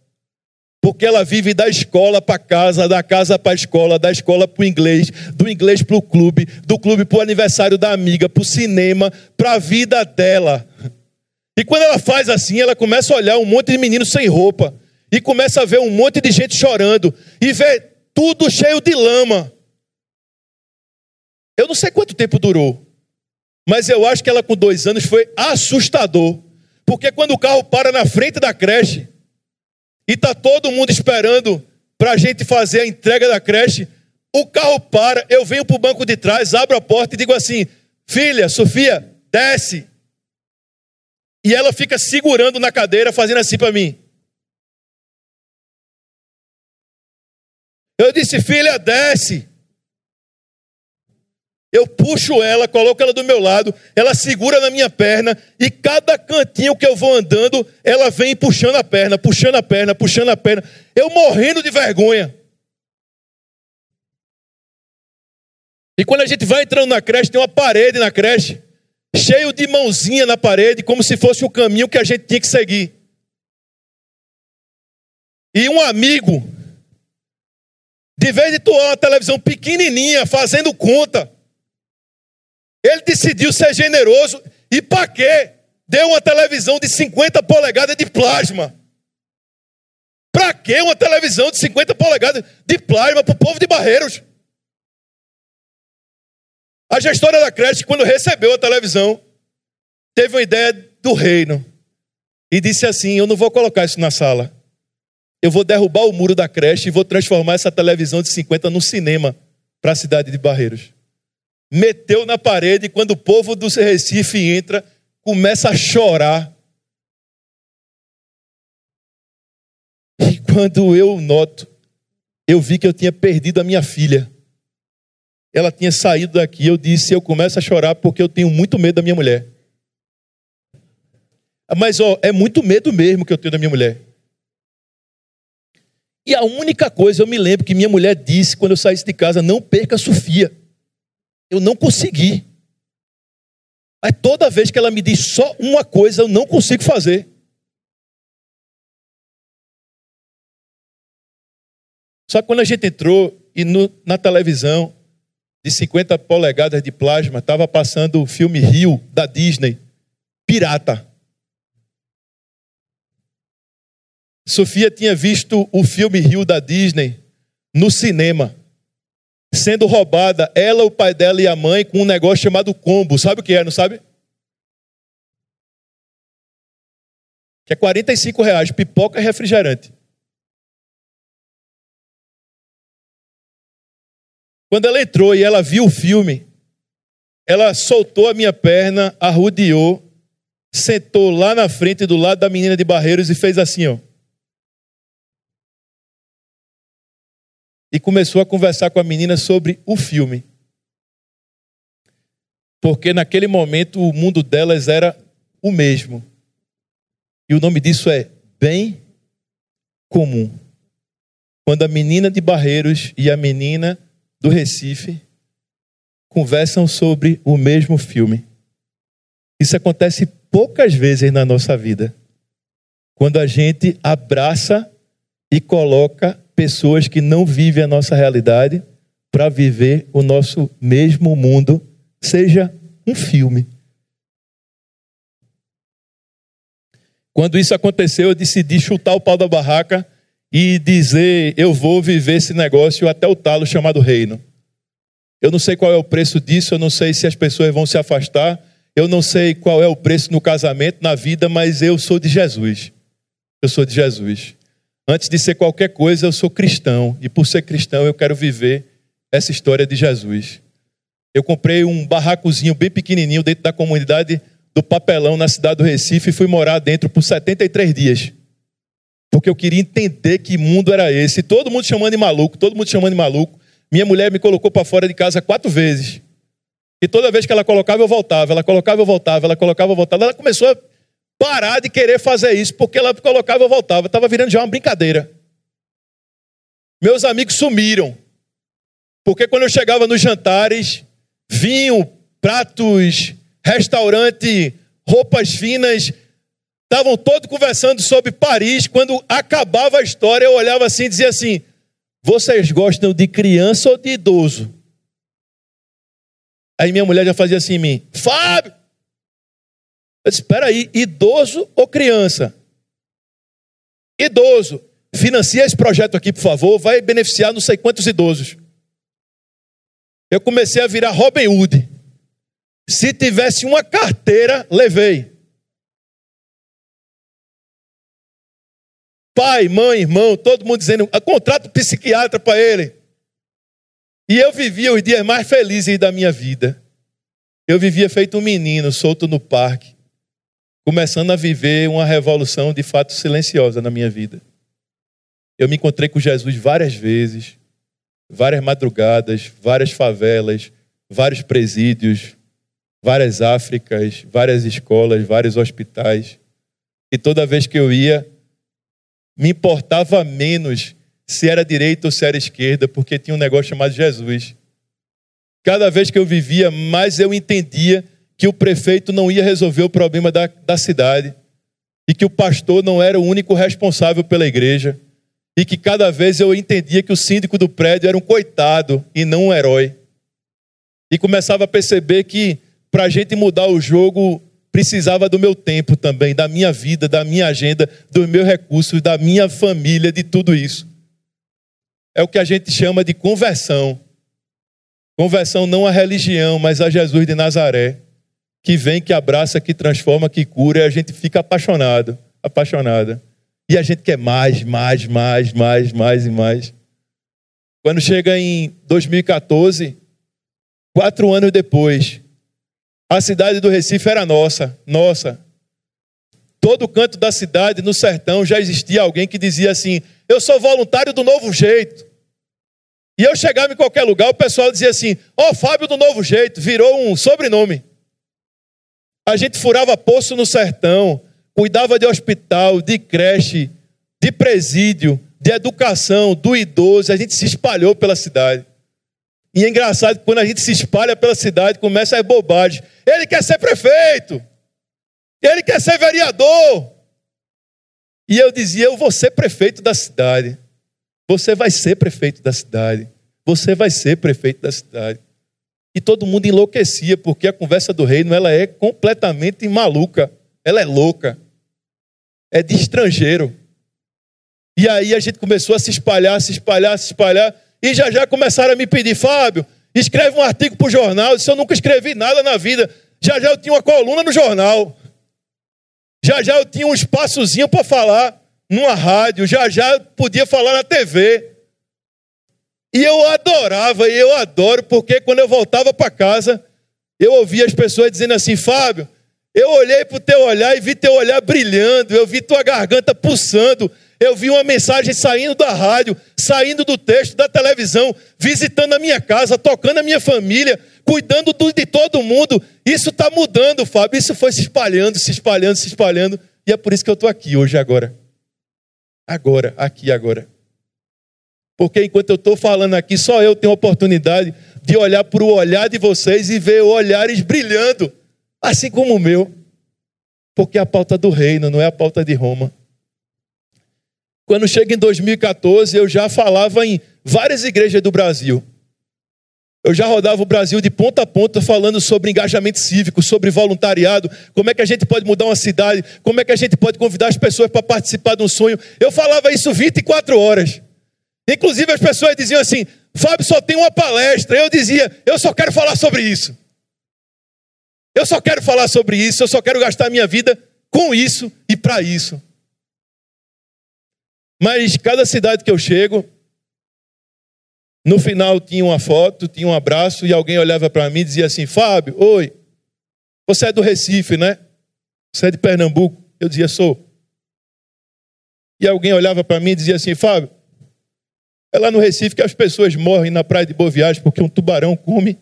Porque ela vive da escola para casa, da casa para a escola, da escola para o inglês, do inglês para o clube, do clube para o aniversário da amiga, para o cinema, para a vida dela. E quando ela faz assim, ela começa a olhar um monte de meninos sem roupa. E começa a ver um monte de gente chorando. E vê tudo cheio de lama. Eu não sei quanto tempo durou, mas eu acho que ela com dois anos foi assustador. Porque quando o carro para na frente da creche e tá todo mundo esperando para a gente fazer a entrega da creche, o carro para, eu venho para o banco de trás, abro a porta e digo assim: Filha, Sofia, desce. E ela fica segurando na cadeira, fazendo assim para mim. Eu disse, filha, desce. Eu puxo ela, coloco ela do meu lado, ela segura na minha perna e cada cantinho que eu vou andando, ela vem puxando a perna, puxando a perna, puxando a perna. Eu morrendo de vergonha. E quando a gente vai entrando na creche, tem uma parede na creche, cheio de mãozinha na parede, como se fosse o caminho que a gente tinha que seguir. E um amigo de vez de toar uma televisão pequenininha, fazendo conta, ele decidiu ser generoso e para quê? Deu uma televisão de 50 polegadas de plasma. Para que uma televisão de 50 polegadas de plasma para o povo de Barreiros? A gestora da creche, quando recebeu a televisão, teve uma ideia do reino e disse assim: Eu não vou colocar isso na sala eu vou derrubar o muro da creche e vou transformar essa televisão de 50 num cinema para a cidade de Barreiros. Meteu na parede e quando o povo do Recife entra, começa a chorar. E quando eu noto, eu vi que eu tinha perdido a minha filha. Ela tinha saído daqui. Eu disse: Eu começo a chorar porque eu tenho muito medo da minha mulher. Mas ó, é muito medo mesmo que eu tenho da minha mulher. E a única coisa eu me lembro que minha mulher disse quando eu saísse de casa: não perca a Sofia eu não consegui. Mas toda vez que ela me diz só uma coisa, eu não consigo fazer. Só que quando a gente entrou e no, na televisão de 50 polegadas de plasma estava passando o filme Rio da Disney, Pirata. Sofia tinha visto o filme Rio da Disney no cinema sendo roubada ela, o pai dela e a mãe com um negócio chamado combo. Sabe o que é, não sabe? Que é 45 reais, pipoca e refrigerante. Quando ela entrou e ela viu o filme, ela soltou a minha perna, arrudeou, sentou lá na frente do lado da menina de Barreiros e fez assim, ó. E começou a conversar com a menina sobre o filme. Porque naquele momento o mundo delas era o mesmo. E o nome disso é bem comum. Quando a menina de Barreiros e a menina do Recife conversam sobre o mesmo filme. Isso acontece poucas vezes na nossa vida. Quando a gente abraça e coloca pessoas que não vivem a nossa realidade para viver o nosso mesmo mundo, seja um filme. Quando isso aconteceu, eu decidi chutar o pau da barraca e dizer: eu vou viver esse negócio até o talo chamado reino. Eu não sei qual é o preço disso, eu não sei se as pessoas vão se afastar, eu não sei qual é o preço no casamento, na vida, mas eu sou de Jesus. Eu sou de Jesus. Antes de ser qualquer coisa, eu sou cristão, e por ser cristão, eu quero viver essa história de Jesus. Eu comprei um barracozinho bem pequenininho dentro da comunidade do Papelão, na cidade do Recife, e fui morar dentro por 73 dias porque eu queria entender que mundo era esse. Todo mundo chamando de maluco, todo mundo chamando de maluco. Minha mulher me colocou para fora de casa quatro vezes. E toda vez que ela colocava, eu voltava. Ela colocava, eu voltava. Ela colocava, eu voltava. Ela começou a parar de querer fazer isso, porque ela colocava, eu voltava. Estava virando já uma brincadeira. Meus amigos sumiram. Porque quando eu chegava nos jantares, vinho, pratos, restaurante, roupas finas, Estavam todos conversando sobre Paris. Quando acabava a história, eu olhava assim e dizia assim: Vocês gostam de criança ou de idoso? Aí minha mulher já fazia assim em mim: Fábio! Eu disse: Espera aí, idoso ou criança? Idoso. Financia esse projeto aqui, por favor. Vai beneficiar não sei quantos idosos. Eu comecei a virar Robin Hood. Se tivesse uma carteira, levei. Pai, mãe, irmão, todo mundo dizendo, ah, contrato psiquiatra para ele. E eu vivia os dias mais felizes da minha vida. Eu vivia feito um menino, solto no parque, começando a viver uma revolução de fato silenciosa na minha vida. Eu me encontrei com Jesus várias vezes, várias madrugadas, várias favelas, vários presídios, várias Áfricas, várias escolas, vários hospitais. E toda vez que eu ia, me importava menos se era direita ou se era esquerda, porque tinha um negócio chamado Jesus. Cada vez que eu vivia, mais eu entendia que o prefeito não ia resolver o problema da, da cidade, e que o pastor não era o único responsável pela igreja, e que cada vez eu entendia que o síndico do prédio era um coitado e não um herói. E começava a perceber que para a gente mudar o jogo, precisava do meu tempo também, da minha vida, da minha agenda, dos meus recursos, da minha família, de tudo isso. É o que a gente chama de conversão. Conversão não à religião, mas a Jesus de Nazaré, que vem, que abraça, que transforma, que cura, e a gente fica apaixonado, apaixonada. E a gente quer mais, mais, mais, mais, mais e mais. Quando chega em 2014, quatro anos depois, a cidade do Recife era nossa, nossa. Todo canto da cidade, no sertão, já existia alguém que dizia assim: Eu sou voluntário do novo jeito. E eu chegava em qualquer lugar, o pessoal dizia assim: Ó, oh, Fábio do novo jeito, virou um sobrenome. A gente furava poço no sertão, cuidava de hospital, de creche, de presídio, de educação, do idoso, a gente se espalhou pela cidade. E é engraçado quando a gente se espalha pela cidade, começa a bobagem. Ele quer ser prefeito. Ele quer ser vereador. E eu dizia, eu vou ser prefeito da cidade. Você vai ser prefeito da cidade. Você vai ser prefeito da cidade. E todo mundo enlouquecia, porque a conversa do reino ela é completamente maluca. Ela é louca. É de estrangeiro. E aí a gente começou a se espalhar, se espalhar, se espalhar. E já já começaram a me pedir, Fábio, escreve um artigo para o jornal. Eu disse, eu nunca escrevi nada na vida. Já já eu tinha uma coluna no jornal. Já já eu tinha um espaçozinho para falar numa rádio. Já já eu podia falar na TV. E eu adorava, e eu adoro, porque quando eu voltava para casa, eu ouvia as pessoas dizendo assim: Fábio, eu olhei para o teu olhar e vi teu olhar brilhando, eu vi tua garganta pulsando, eu vi uma mensagem saindo da rádio, saindo do texto, da televisão, visitando a minha casa, tocando a minha família, cuidando de todo mundo. Isso está mudando, Fábio. Isso foi se espalhando, se espalhando, se espalhando. E é por isso que eu estou aqui hoje, agora. Agora, aqui, agora. Porque enquanto eu estou falando aqui, só eu tenho oportunidade de olhar para o olhar de vocês e ver olhares brilhando, assim como o meu. Porque é a pauta do reino, não é a pauta de Roma. Quando chega em 2014, eu já falava em várias igrejas do Brasil. Eu já rodava o Brasil de ponta a ponta falando sobre engajamento cívico, sobre voluntariado, como é que a gente pode mudar uma cidade, como é que a gente pode convidar as pessoas para participar de um sonho. Eu falava isso 24 horas. Inclusive as pessoas diziam assim: Fábio só tem uma palestra. Eu dizia: eu só quero falar sobre isso. Eu só quero falar sobre isso, eu só quero gastar minha vida com isso e para isso. Mas cada cidade que eu chego, no final tinha uma foto, tinha um abraço e alguém olhava para mim e dizia assim: Fábio, oi, você é do Recife, né? Você é de Pernambuco? Eu dizia: sou. E alguém olhava para mim e dizia assim: Fábio, é lá no Recife que as pessoas morrem na praia de Boa Viagem porque um tubarão come.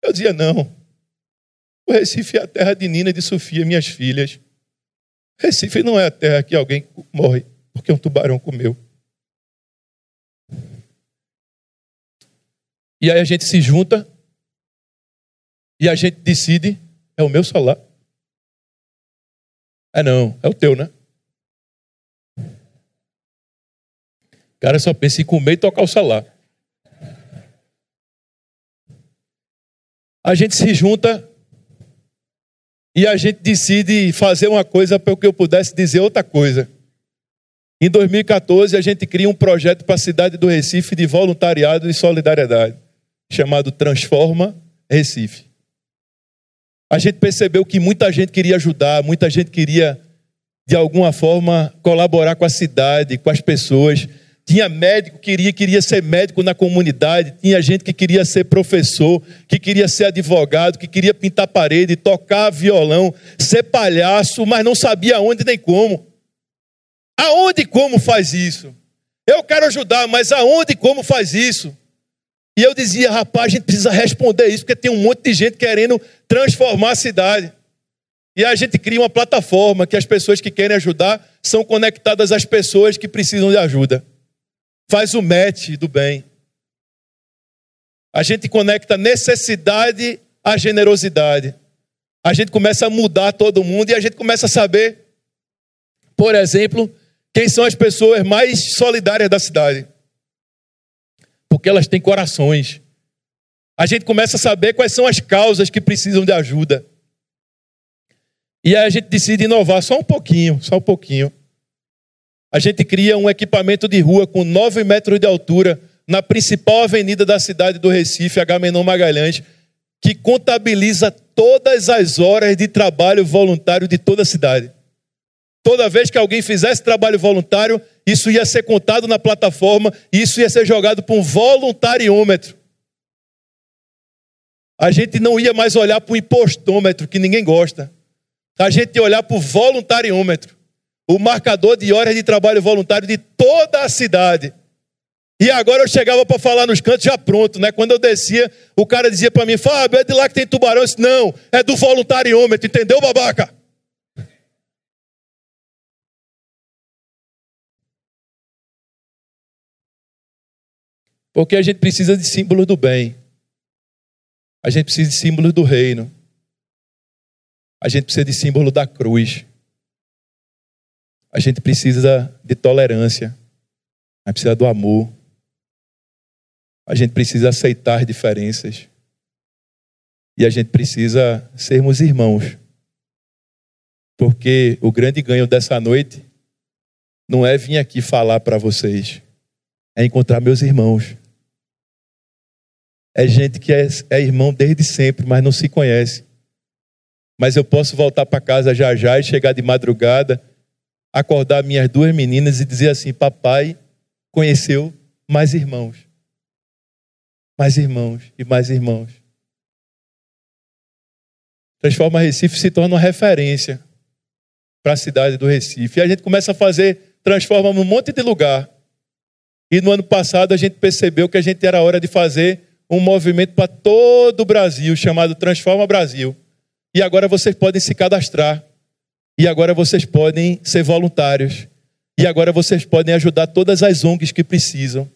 Eu dizia: não. O Recife é a terra de Nina e de Sofia, minhas filhas. Recife não é a terra que alguém morre porque um tubarão comeu. E aí a gente se junta e a gente decide: é o meu salário. É não, é o teu, né? O cara só pensa em comer e tocar o salário. A gente se junta e a gente decide fazer uma coisa para que eu pudesse dizer outra coisa. Em 2014, a gente cria um projeto para a cidade do Recife de voluntariado e solidariedade, chamado Transforma Recife. A gente percebeu que muita gente queria ajudar, muita gente queria, de alguma forma, colaborar com a cidade, com as pessoas. Tinha médico que queria, queria ser médico na comunidade, tinha gente que queria ser professor, que queria ser advogado, que queria pintar parede, tocar violão, ser palhaço, mas não sabia onde nem como. Aonde e como faz isso? Eu quero ajudar, mas aonde e como faz isso? E eu dizia, rapaz, a gente precisa responder isso, porque tem um monte de gente querendo transformar a cidade. E a gente cria uma plataforma que as pessoas que querem ajudar são conectadas às pessoas que precisam de ajuda faz o match do bem. A gente conecta necessidade à generosidade. A gente começa a mudar todo mundo e a gente começa a saber, por exemplo, quem são as pessoas mais solidárias da cidade. Porque elas têm corações. A gente começa a saber quais são as causas que precisam de ajuda. E aí a gente decide inovar só um pouquinho, só um pouquinho a gente cria um equipamento de rua com 9 metros de altura na principal avenida da cidade do Recife, Agamenon Magalhães, que contabiliza todas as horas de trabalho voluntário de toda a cidade. Toda vez que alguém fizesse trabalho voluntário, isso ia ser contado na plataforma e isso ia ser jogado para um voluntariômetro. A gente não ia mais olhar para o impostômetro, que ninguém gosta. A gente ia olhar para o voluntariômetro o marcador de horas de trabalho voluntário de toda a cidade. E agora eu chegava para falar nos cantos já pronto, né? Quando eu descia, o cara dizia para mim: Fábio, é de lá que tem tubarão? Eu disse, não, é do voluntariômetro, entendeu, babaca? Porque a gente precisa de símbolos do bem. A gente precisa de símbolos do reino. A gente precisa de símbolo da cruz. A gente precisa de tolerância. mas precisa do amor. A gente precisa aceitar diferenças. E a gente precisa sermos irmãos. Porque o grande ganho dessa noite não é vir aqui falar para vocês, é encontrar meus irmãos. É gente que é, é, irmão desde sempre, mas não se conhece. Mas eu posso voltar para casa já já e chegar de madrugada, acordar minhas duas meninas e dizer assim: Papai conheceu mais irmãos. Mais irmãos e mais irmãos. Transforma Recife se torna uma referência para a cidade do Recife. E a gente começa a fazer, transforma um monte de lugar. E no ano passado a gente percebeu que a gente era hora de fazer um movimento para todo o Brasil chamado Transforma Brasil. E agora vocês podem se cadastrar. E agora vocês podem ser voluntários. E agora vocês podem ajudar todas as ONGs que precisam.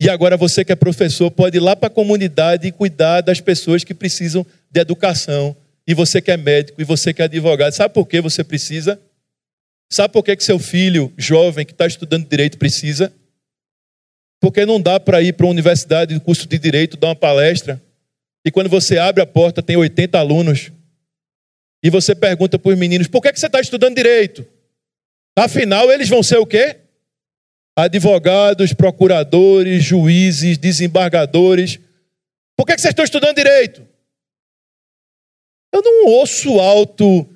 E agora você que é professor pode ir lá para a comunidade e cuidar das pessoas que precisam de educação. E você que é médico, e você que é advogado. Sabe por que você precisa? Sabe por que, que seu filho jovem que está estudando direito precisa? Porque não dá para ir para uma universidade de curso de direito dar uma palestra e quando você abre a porta tem 80 alunos e você pergunta para os meninos: por que, que você está estudando direito? Afinal, eles vão ser o quê? Advogados, procuradores, juízes, desembargadores. Por que, que vocês estão estudando direito? Eu não ouço alto.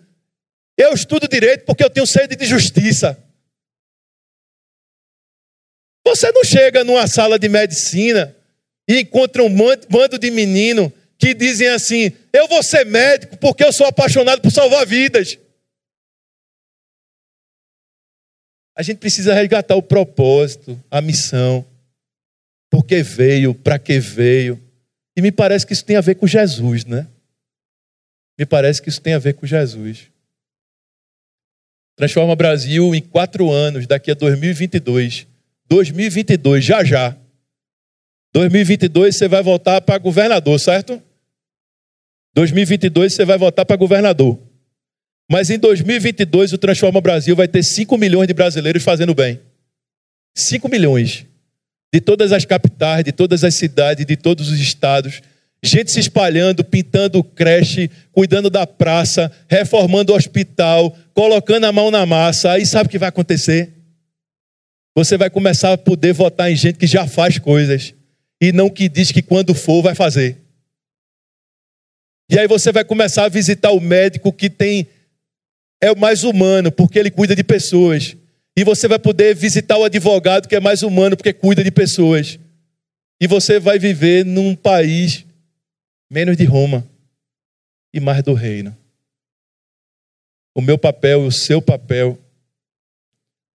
Eu estudo direito porque eu tenho sede de justiça. Você não chega numa sala de medicina e encontra um bando de menino que dizem assim: Eu vou ser médico porque eu sou apaixonado por salvar vidas. A gente precisa resgatar o propósito, a missão. Por que veio, para que veio. E me parece que isso tem a ver com Jesus, né? Me parece que isso tem a ver com Jesus. Transforma Brasil em quatro anos, daqui a 2022. 2022, já já. 2022 você vai voltar para governador, certo? 2022 você vai voltar para governador. Mas em 2022 o Transforma Brasil vai ter 5 milhões de brasileiros fazendo bem. 5 milhões. De todas as capitais, de todas as cidades, de todos os estados. Gente se espalhando, pintando creche, cuidando da praça, reformando o hospital, colocando a mão na massa. Aí sabe o que vai acontecer? Você vai começar a poder votar em gente que já faz coisas e não que diz que quando for vai fazer. E aí você vai começar a visitar o médico que tem é o mais humano, porque ele cuida de pessoas. E você vai poder visitar o advogado que é mais humano, porque cuida de pessoas. E você vai viver num país menos de Roma e mais do reino. O meu papel, o seu papel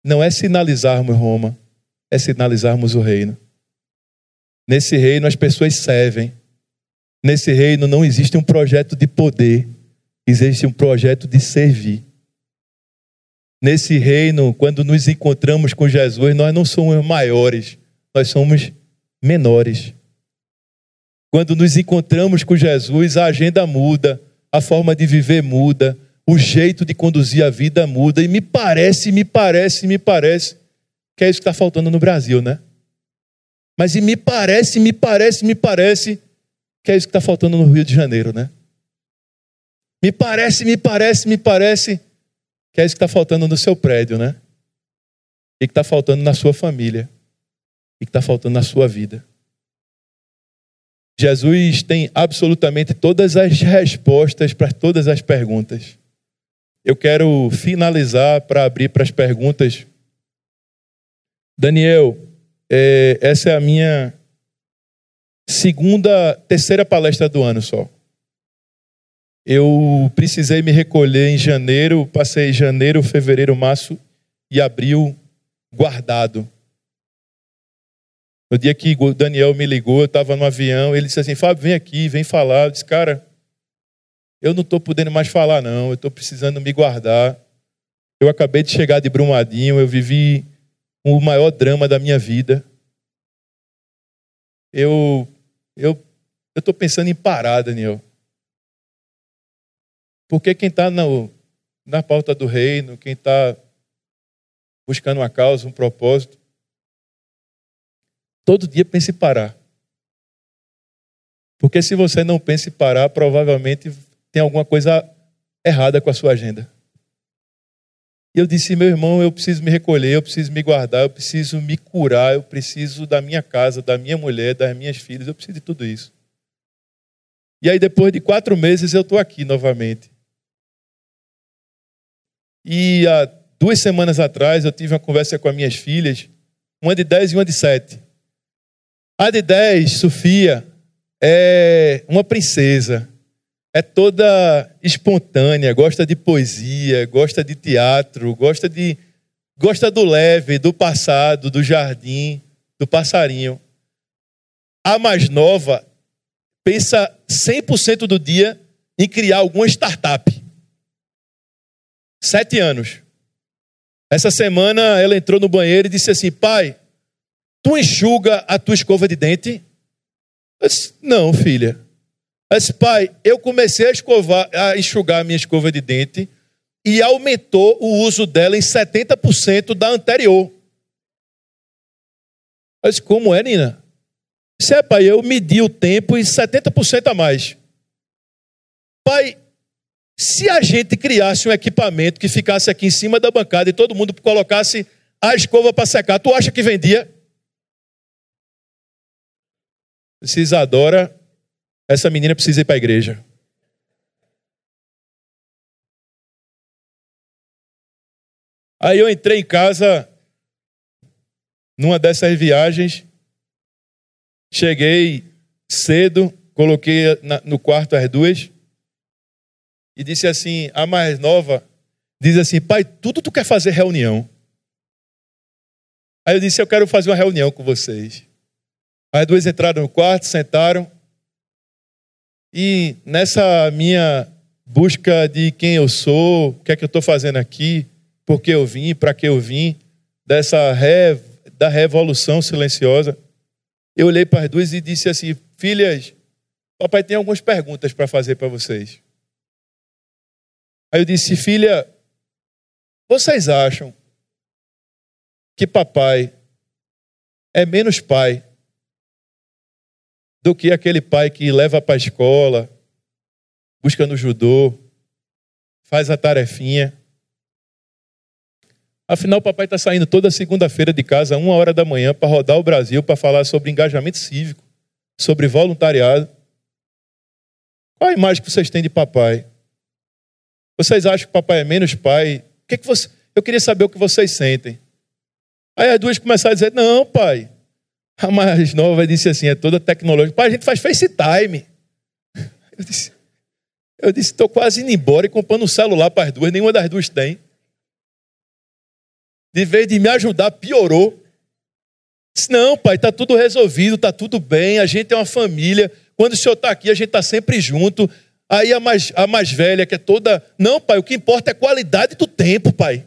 não é sinalizarmos Roma, é sinalizarmos o reino. Nesse reino as pessoas servem. Nesse reino não existe um projeto de poder, existe um projeto de servir. Nesse reino, quando nos encontramos com Jesus, nós não somos maiores, nós somos menores. Quando nos encontramos com Jesus, a agenda muda, a forma de viver muda, o jeito de conduzir a vida muda. E me parece, me parece, me parece que é isso que está faltando no Brasil, né? Mas e me parece, me parece, me parece que é isso que está faltando no Rio de Janeiro, né? Me parece, me parece, me parece que é isso que está faltando no seu prédio, né? E que está faltando na sua família. E que está faltando na sua vida. Jesus tem absolutamente todas as respostas para todas as perguntas. Eu quero finalizar para abrir para as perguntas. Daniel, é, essa é a minha segunda, terceira palestra do ano só. Eu precisei me recolher em janeiro, passei janeiro, fevereiro, março e abril guardado. No dia que o Daniel me ligou, eu estava no avião, ele disse assim: Fábio, vem aqui, vem falar. Eu disse, cara, eu não estou podendo mais falar, não. Eu estou precisando me guardar. Eu acabei de chegar de Brumadinho. Eu vivi o maior drama da minha vida. Eu eu estou pensando em parar, Daniel. Porque quem está na pauta do reino, quem está buscando uma causa, um propósito, Todo dia pense em parar. Porque se você não pensa em parar, provavelmente tem alguma coisa errada com a sua agenda. E eu disse, meu irmão, eu preciso me recolher, eu preciso me guardar, eu preciso me curar, eu preciso da minha casa, da minha mulher, das minhas filhas, eu preciso de tudo isso. E aí, depois de quatro meses, eu estou aqui novamente. E há duas semanas atrás, eu tive uma conversa com as minhas filhas, uma de dez e uma de sete. A de dez, Sofia, é uma princesa é toda espontânea, gosta de poesia, gosta de teatro, gosta de gosta do leve, do passado, do jardim, do passarinho. A mais nova pensa 100% do dia em criar alguma startup. Sete anos. Essa semana ela entrou no banheiro e disse assim: Pai, tu enxuga a tua escova de dente? Eu disse, Não, filha. Mas, pai, eu comecei a, escovar, a enxugar a minha escova de dente e aumentou o uso dela em 70% da anterior. Mas como é, Nina? Se é, pai, eu medi o tempo em 70% a mais. Pai, se a gente criasse um equipamento que ficasse aqui em cima da bancada e todo mundo colocasse a escova para secar, tu acha que vendia? Se Isadora essa menina precisa ir para a igreja. Aí eu entrei em casa numa dessas viagens, cheguei cedo, coloquei no quarto as duas e disse assim: a mais nova diz assim, pai, tudo tu quer fazer reunião. Aí eu disse: eu quero fazer uma reunião com vocês. As duas entraram no quarto, sentaram. E nessa minha busca de quem eu sou, o que é que eu estou fazendo aqui, por que eu vim, para que eu vim, dessa re, da revolução silenciosa, eu olhei para as duas e disse assim: Filhas, papai tem algumas perguntas para fazer para vocês. Aí eu disse: Filha, vocês acham que papai é menos pai do que aquele pai que leva para a escola, busca no judô, faz a tarefinha. Afinal, o papai está saindo toda segunda-feira de casa, uma hora da manhã, para rodar o Brasil, para falar sobre engajamento cívico, sobre voluntariado. Qual a imagem que vocês têm de papai? Vocês acham que papai é menos pai? O que, que você... Eu queria saber o que vocês sentem. Aí as duas começaram a dizer: Não, pai, a mais nova disse assim: é toda tecnológica. Pai, a gente faz FaceTime. Eu disse: eu disse, estou quase indo embora e comprando um celular para as duas, nenhuma das duas tem. De vez de me ajudar, piorou. Disse, não, pai, está tudo resolvido, está tudo bem, a gente é uma família. Quando o senhor está aqui, a gente está sempre junto. Aí a mais, a mais velha, que é toda. Não, pai, o que importa é a qualidade do tempo, pai.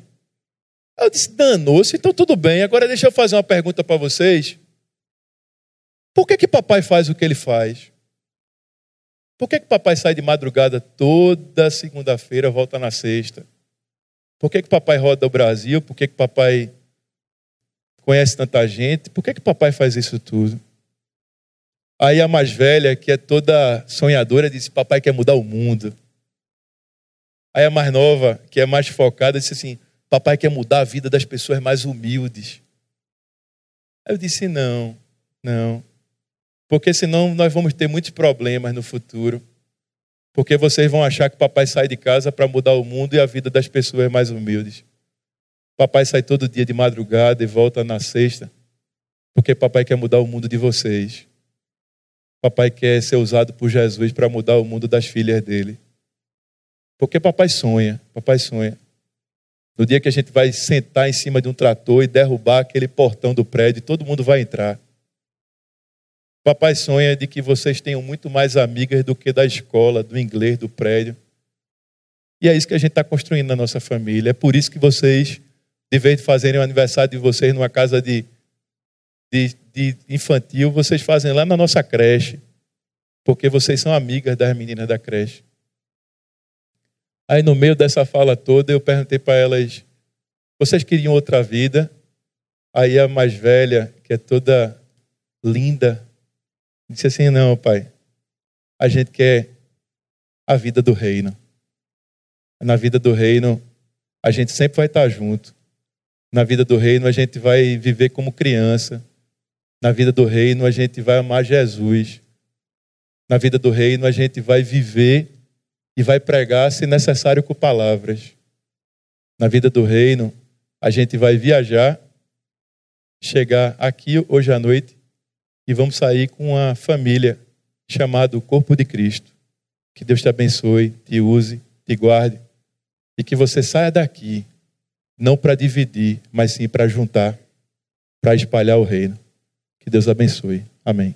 Eu disse, danou-se, então tudo bem. Agora deixa eu fazer uma pergunta para vocês. Por que, que papai faz o que ele faz? Por que, que papai sai de madrugada toda segunda-feira, volta na sexta? Por que, que papai roda o Brasil? Por que, que papai conhece tanta gente? Por que, que papai faz isso tudo? Aí a mais velha, que é toda sonhadora, disse: Papai quer mudar o mundo. Aí a mais nova, que é mais focada, disse assim: Papai quer mudar a vida das pessoas mais humildes. Aí eu disse: Não, não. Porque senão nós vamos ter muitos problemas no futuro. Porque vocês vão achar que papai sai de casa para mudar o mundo e a vida das pessoas mais humildes. Papai sai todo dia de madrugada e volta na sexta. Porque papai quer mudar o mundo de vocês. Papai quer ser usado por Jesus para mudar o mundo das filhas dele. Porque papai sonha, papai sonha. No dia que a gente vai sentar em cima de um trator e derrubar aquele portão do prédio, todo mundo vai entrar. Papai sonha de que vocês tenham muito mais amigas do que da escola, do inglês, do prédio. E é isso que a gente está construindo na nossa família. É por isso que vocês, de vez de fazerem o aniversário de vocês numa casa de, de, de infantil, vocês fazem lá na nossa creche. Porque vocês são amigas das meninas da creche. Aí, no meio dessa fala toda, eu perguntei para elas: vocês queriam outra vida? Aí a mais velha, que é toda linda. Disse assim: Não, pai, a gente quer a vida do reino. Na vida do reino, a gente sempre vai estar junto. Na vida do reino, a gente vai viver como criança. Na vida do reino, a gente vai amar Jesus. Na vida do reino, a gente vai viver e vai pregar, se necessário, com palavras. Na vida do reino, a gente vai viajar, chegar aqui hoje à noite e vamos sair com uma família chamada Corpo de Cristo. Que Deus te abençoe, te use, te guarde e que você saia daqui não para dividir, mas sim para juntar, para espalhar o reino. Que Deus abençoe. Amém.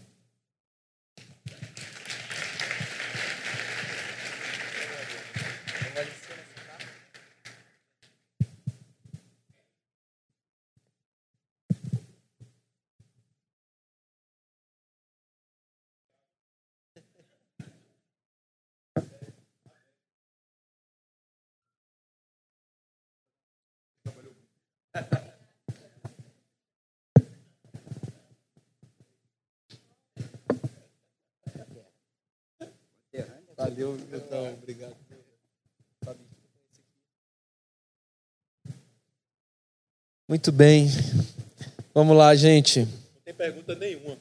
Muito bem. Vamos lá, gente. Não tem pergunta nenhuma.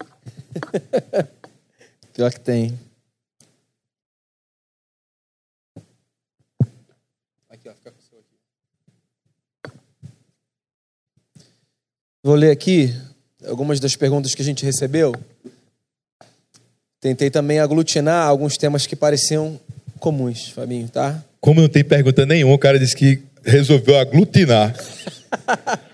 Pior que tem. Aqui, ó, fica com o seu aqui. Vou ler aqui algumas das perguntas que a gente recebeu. Tentei também aglutinar alguns temas que pareciam comuns, Fabinho, tá? Como não tem pergunta nenhuma, o cara disse que resolveu aglutinar.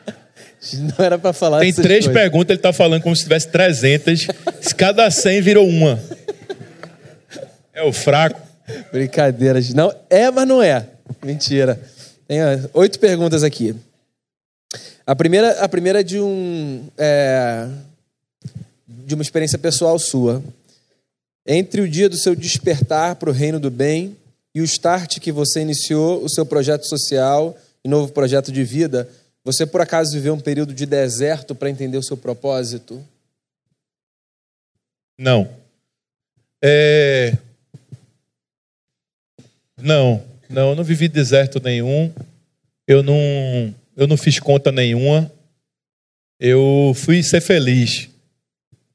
não era para falar Tem três coisas. perguntas, ele está falando como se tivesse 300. cada 100 virou uma. É o fraco. Brincadeira. Não, é, mas não é. Mentira. Tem oito perguntas aqui. A primeira, a primeira é de um é, de uma experiência pessoal sua. Entre o dia do seu despertar para o reino do bem e o start que você iniciou o seu projeto social e novo projeto de vida, você por acaso viveu um período de deserto para entender o seu propósito? Não. É... Não, não, eu não vivi deserto nenhum. Eu não, eu não fiz conta nenhuma. Eu fui ser feliz.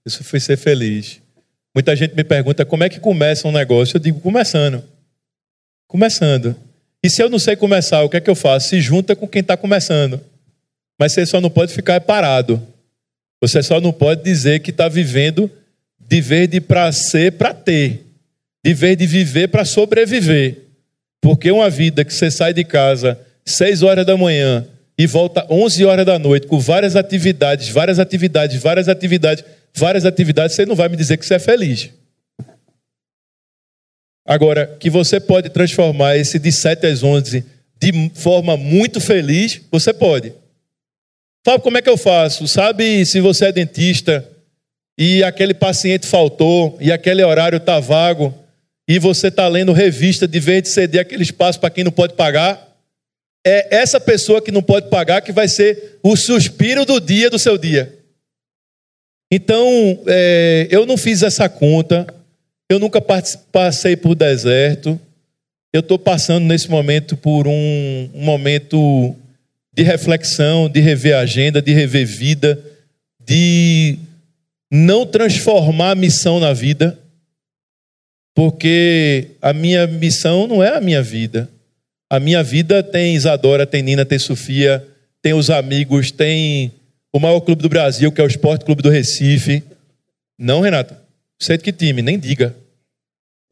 Isso fui ser feliz. Muita gente me pergunta como é que começa um negócio. Eu digo, começando. Começando. E se eu não sei começar, o que é que eu faço? Se junta com quem está começando. Mas você só não pode ficar parado. Você só não pode dizer que está vivendo de vez de para ser para ter, de vez de viver para sobreviver. Porque uma vida que você sai de casa seis horas da manhã e volta onze horas da noite com várias atividades, várias atividades, várias atividades várias atividades, você não vai me dizer que você é feliz. Agora, que você pode transformar esse de 7 às 11 de forma muito feliz, você pode. Sabe como é que eu faço? Sabe se você é dentista e aquele paciente faltou e aquele horário está vago e você está lendo revista de vez de ceder aquele espaço para quem não pode pagar? É essa pessoa que não pode pagar que vai ser o suspiro do dia do seu dia. Então, é, eu não fiz essa conta, eu nunca passei por deserto, eu estou passando nesse momento por um, um momento de reflexão, de rever agenda, de rever vida, de não transformar a missão na vida, porque a minha missão não é a minha vida. A minha vida tem Isadora, tem Nina, tem Sofia, tem os amigos, tem o maior clube do Brasil, que é o Esporte Clube do Recife. Não, Renata. Você é de que time? Nem diga.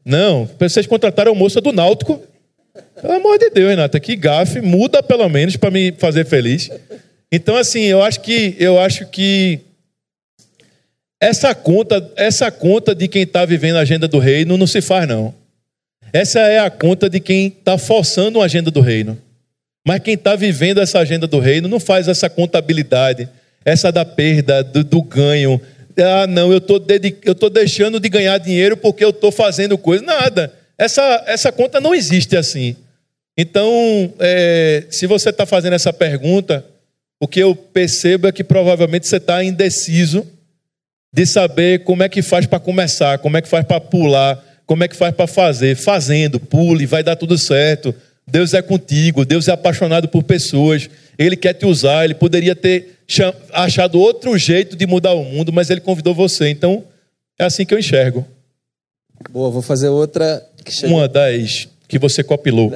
Não, vocês contrataram a moça do Náutico. Pelo amor de Deus, Renata, que gafe, muda pelo menos para me fazer feliz. Então, assim, eu acho que eu acho que essa conta, essa conta de quem está vivendo a agenda do reino não se faz, não. Essa é a conta de quem está forçando a agenda do reino. Mas quem está vivendo essa agenda do reino não faz essa contabilidade essa da perda, do, do ganho. Ah, não, eu estou deixando de ganhar dinheiro porque eu estou fazendo coisa. Nada. Essa, essa conta não existe assim. Então, é, se você está fazendo essa pergunta, o que eu percebo é que provavelmente você está indeciso de saber como é que faz para começar, como é que faz para pular, como é que faz para fazer. Fazendo, pule, vai dar tudo certo. Deus é contigo, Deus é apaixonado por pessoas, Ele quer te usar, Ele poderia ter achado outro jeito de mudar o mundo, mas Ele convidou você. Então, é assim que eu enxergo. Boa, vou fazer outra. Uma das que você copilou.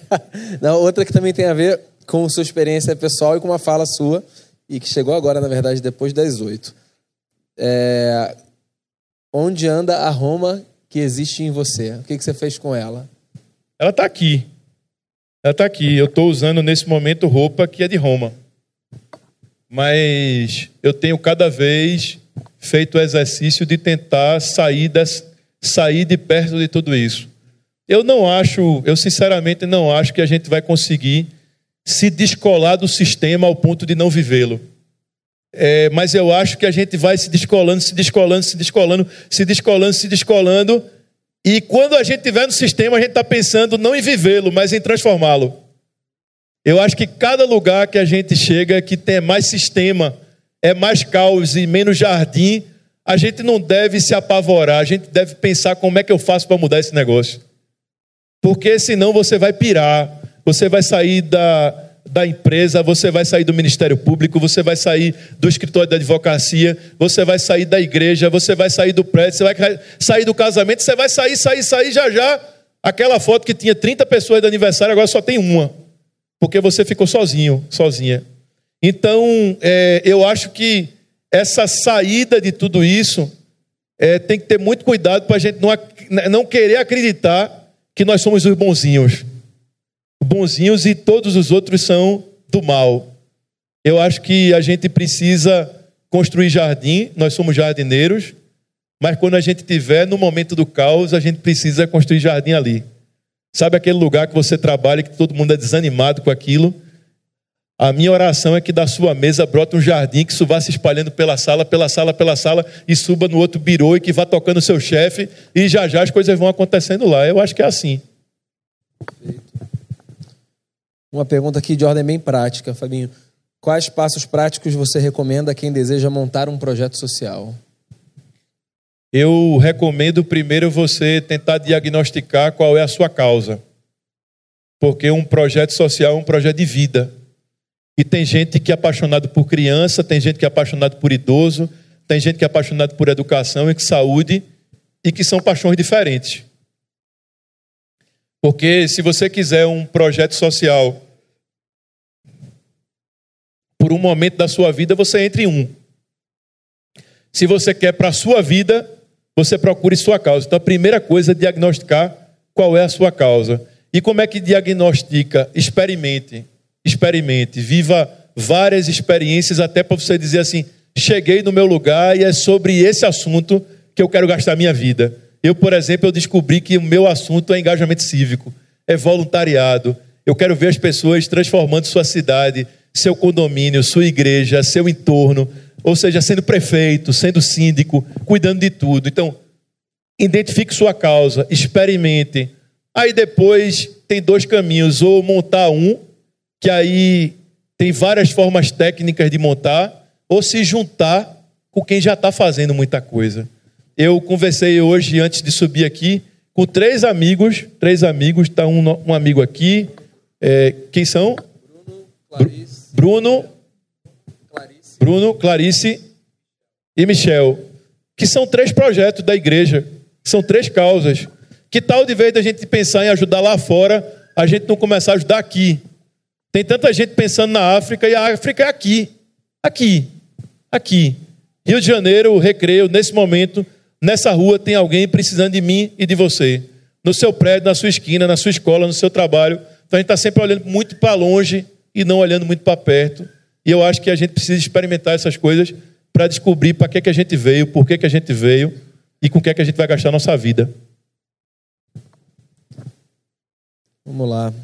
Não, outra que também tem a ver com sua experiência pessoal e com uma fala sua, e que chegou agora, na verdade, depois das oito. É... Onde anda a Roma que existe em você? O que, que você fez com ela? Ela está aqui. Ela está aqui. Eu estou usando nesse momento roupa que é de Roma. Mas eu tenho cada vez feito o exercício de tentar sair, das, sair de perto de tudo isso. Eu não acho, eu sinceramente não acho que a gente vai conseguir se descolar do sistema ao ponto de não vivê-lo. É, mas eu acho que a gente vai se descolando, se descolando, se descolando, se descolando, se descolando. E quando a gente estiver no sistema, a gente está pensando não em vivê-lo, mas em transformá-lo. Eu acho que cada lugar que a gente chega que tem mais sistema, é mais caos e menos jardim, a gente não deve se apavorar, a gente deve pensar como é que eu faço para mudar esse negócio. Porque senão você vai pirar, você vai sair da, da empresa, você vai sair do Ministério Público, você vai sair do escritório da advocacia, você vai sair da igreja, você vai sair do prédio, você vai sair do casamento, você vai sair, sair, sair já já. Aquela foto que tinha 30 pessoas de aniversário, agora só tem uma. Porque você ficou sozinho, sozinha. Então, é, eu acho que essa saída de tudo isso é, tem que ter muito cuidado para a gente não, não querer acreditar que nós somos os bonzinhos. Bonzinhos e todos os outros são do mal. Eu acho que a gente precisa construir jardim, nós somos jardineiros, mas quando a gente estiver no momento do caos, a gente precisa construir jardim ali. Sabe aquele lugar que você trabalha que todo mundo é desanimado com aquilo? A minha oração é que da sua mesa brote um jardim que isso vá se espalhando pela sala, pela sala, pela sala e suba no outro birô e que vá tocando o seu chefe e já já as coisas vão acontecendo lá. Eu acho que é assim. Uma pergunta aqui de ordem bem prática, Fabinho. Quais passos práticos você recomenda a quem deseja montar um projeto social? Eu recomendo primeiro você tentar diagnosticar qual é a sua causa. Porque um projeto social é um projeto de vida. E tem gente que é apaixonado por criança, tem gente que é apaixonado por idoso, tem gente que é apaixonado por educação e saúde, e que são paixões diferentes. Porque se você quiser um projeto social por um momento da sua vida, você entra em um. Se você quer para a sua vida, você procure sua causa. Então a primeira coisa é diagnosticar qual é a sua causa. E como é que diagnostica? Experimente experimente, viva várias experiências até para você dizer assim: cheguei no meu lugar e é sobre esse assunto que eu quero gastar minha vida. Eu, por exemplo, eu descobri que o meu assunto é engajamento cívico, é voluntariado. Eu quero ver as pessoas transformando sua cidade, seu condomínio, sua igreja, seu entorno, ou seja, sendo prefeito, sendo síndico, cuidando de tudo. Então, identifique sua causa, experimente. Aí depois tem dois caminhos: ou montar um que aí tem várias formas técnicas de montar, ou se juntar com quem já está fazendo muita coisa. Eu conversei hoje, antes de subir aqui, com três amigos, três amigos, está um, um amigo aqui, é, quem são? Bruno, Clarice. Bruno, Clarice. Bruno, Clarice e Michel, que são três projetos da igreja, são três causas. Que tal de vez da gente pensar em ajudar lá fora, a gente não começar a ajudar aqui? Tem tanta gente pensando na África e a África é aqui. Aqui. Aqui. Rio de Janeiro, recreio, nesse momento, nessa rua tem alguém precisando de mim e de você. No seu prédio, na sua esquina, na sua escola, no seu trabalho. Então a gente está sempre olhando muito para longe e não olhando muito para perto. E eu acho que a gente precisa experimentar essas coisas para descobrir para que, que a gente veio, por que, que a gente veio e com o que, é que a gente vai gastar a nossa vida. Vamos lá.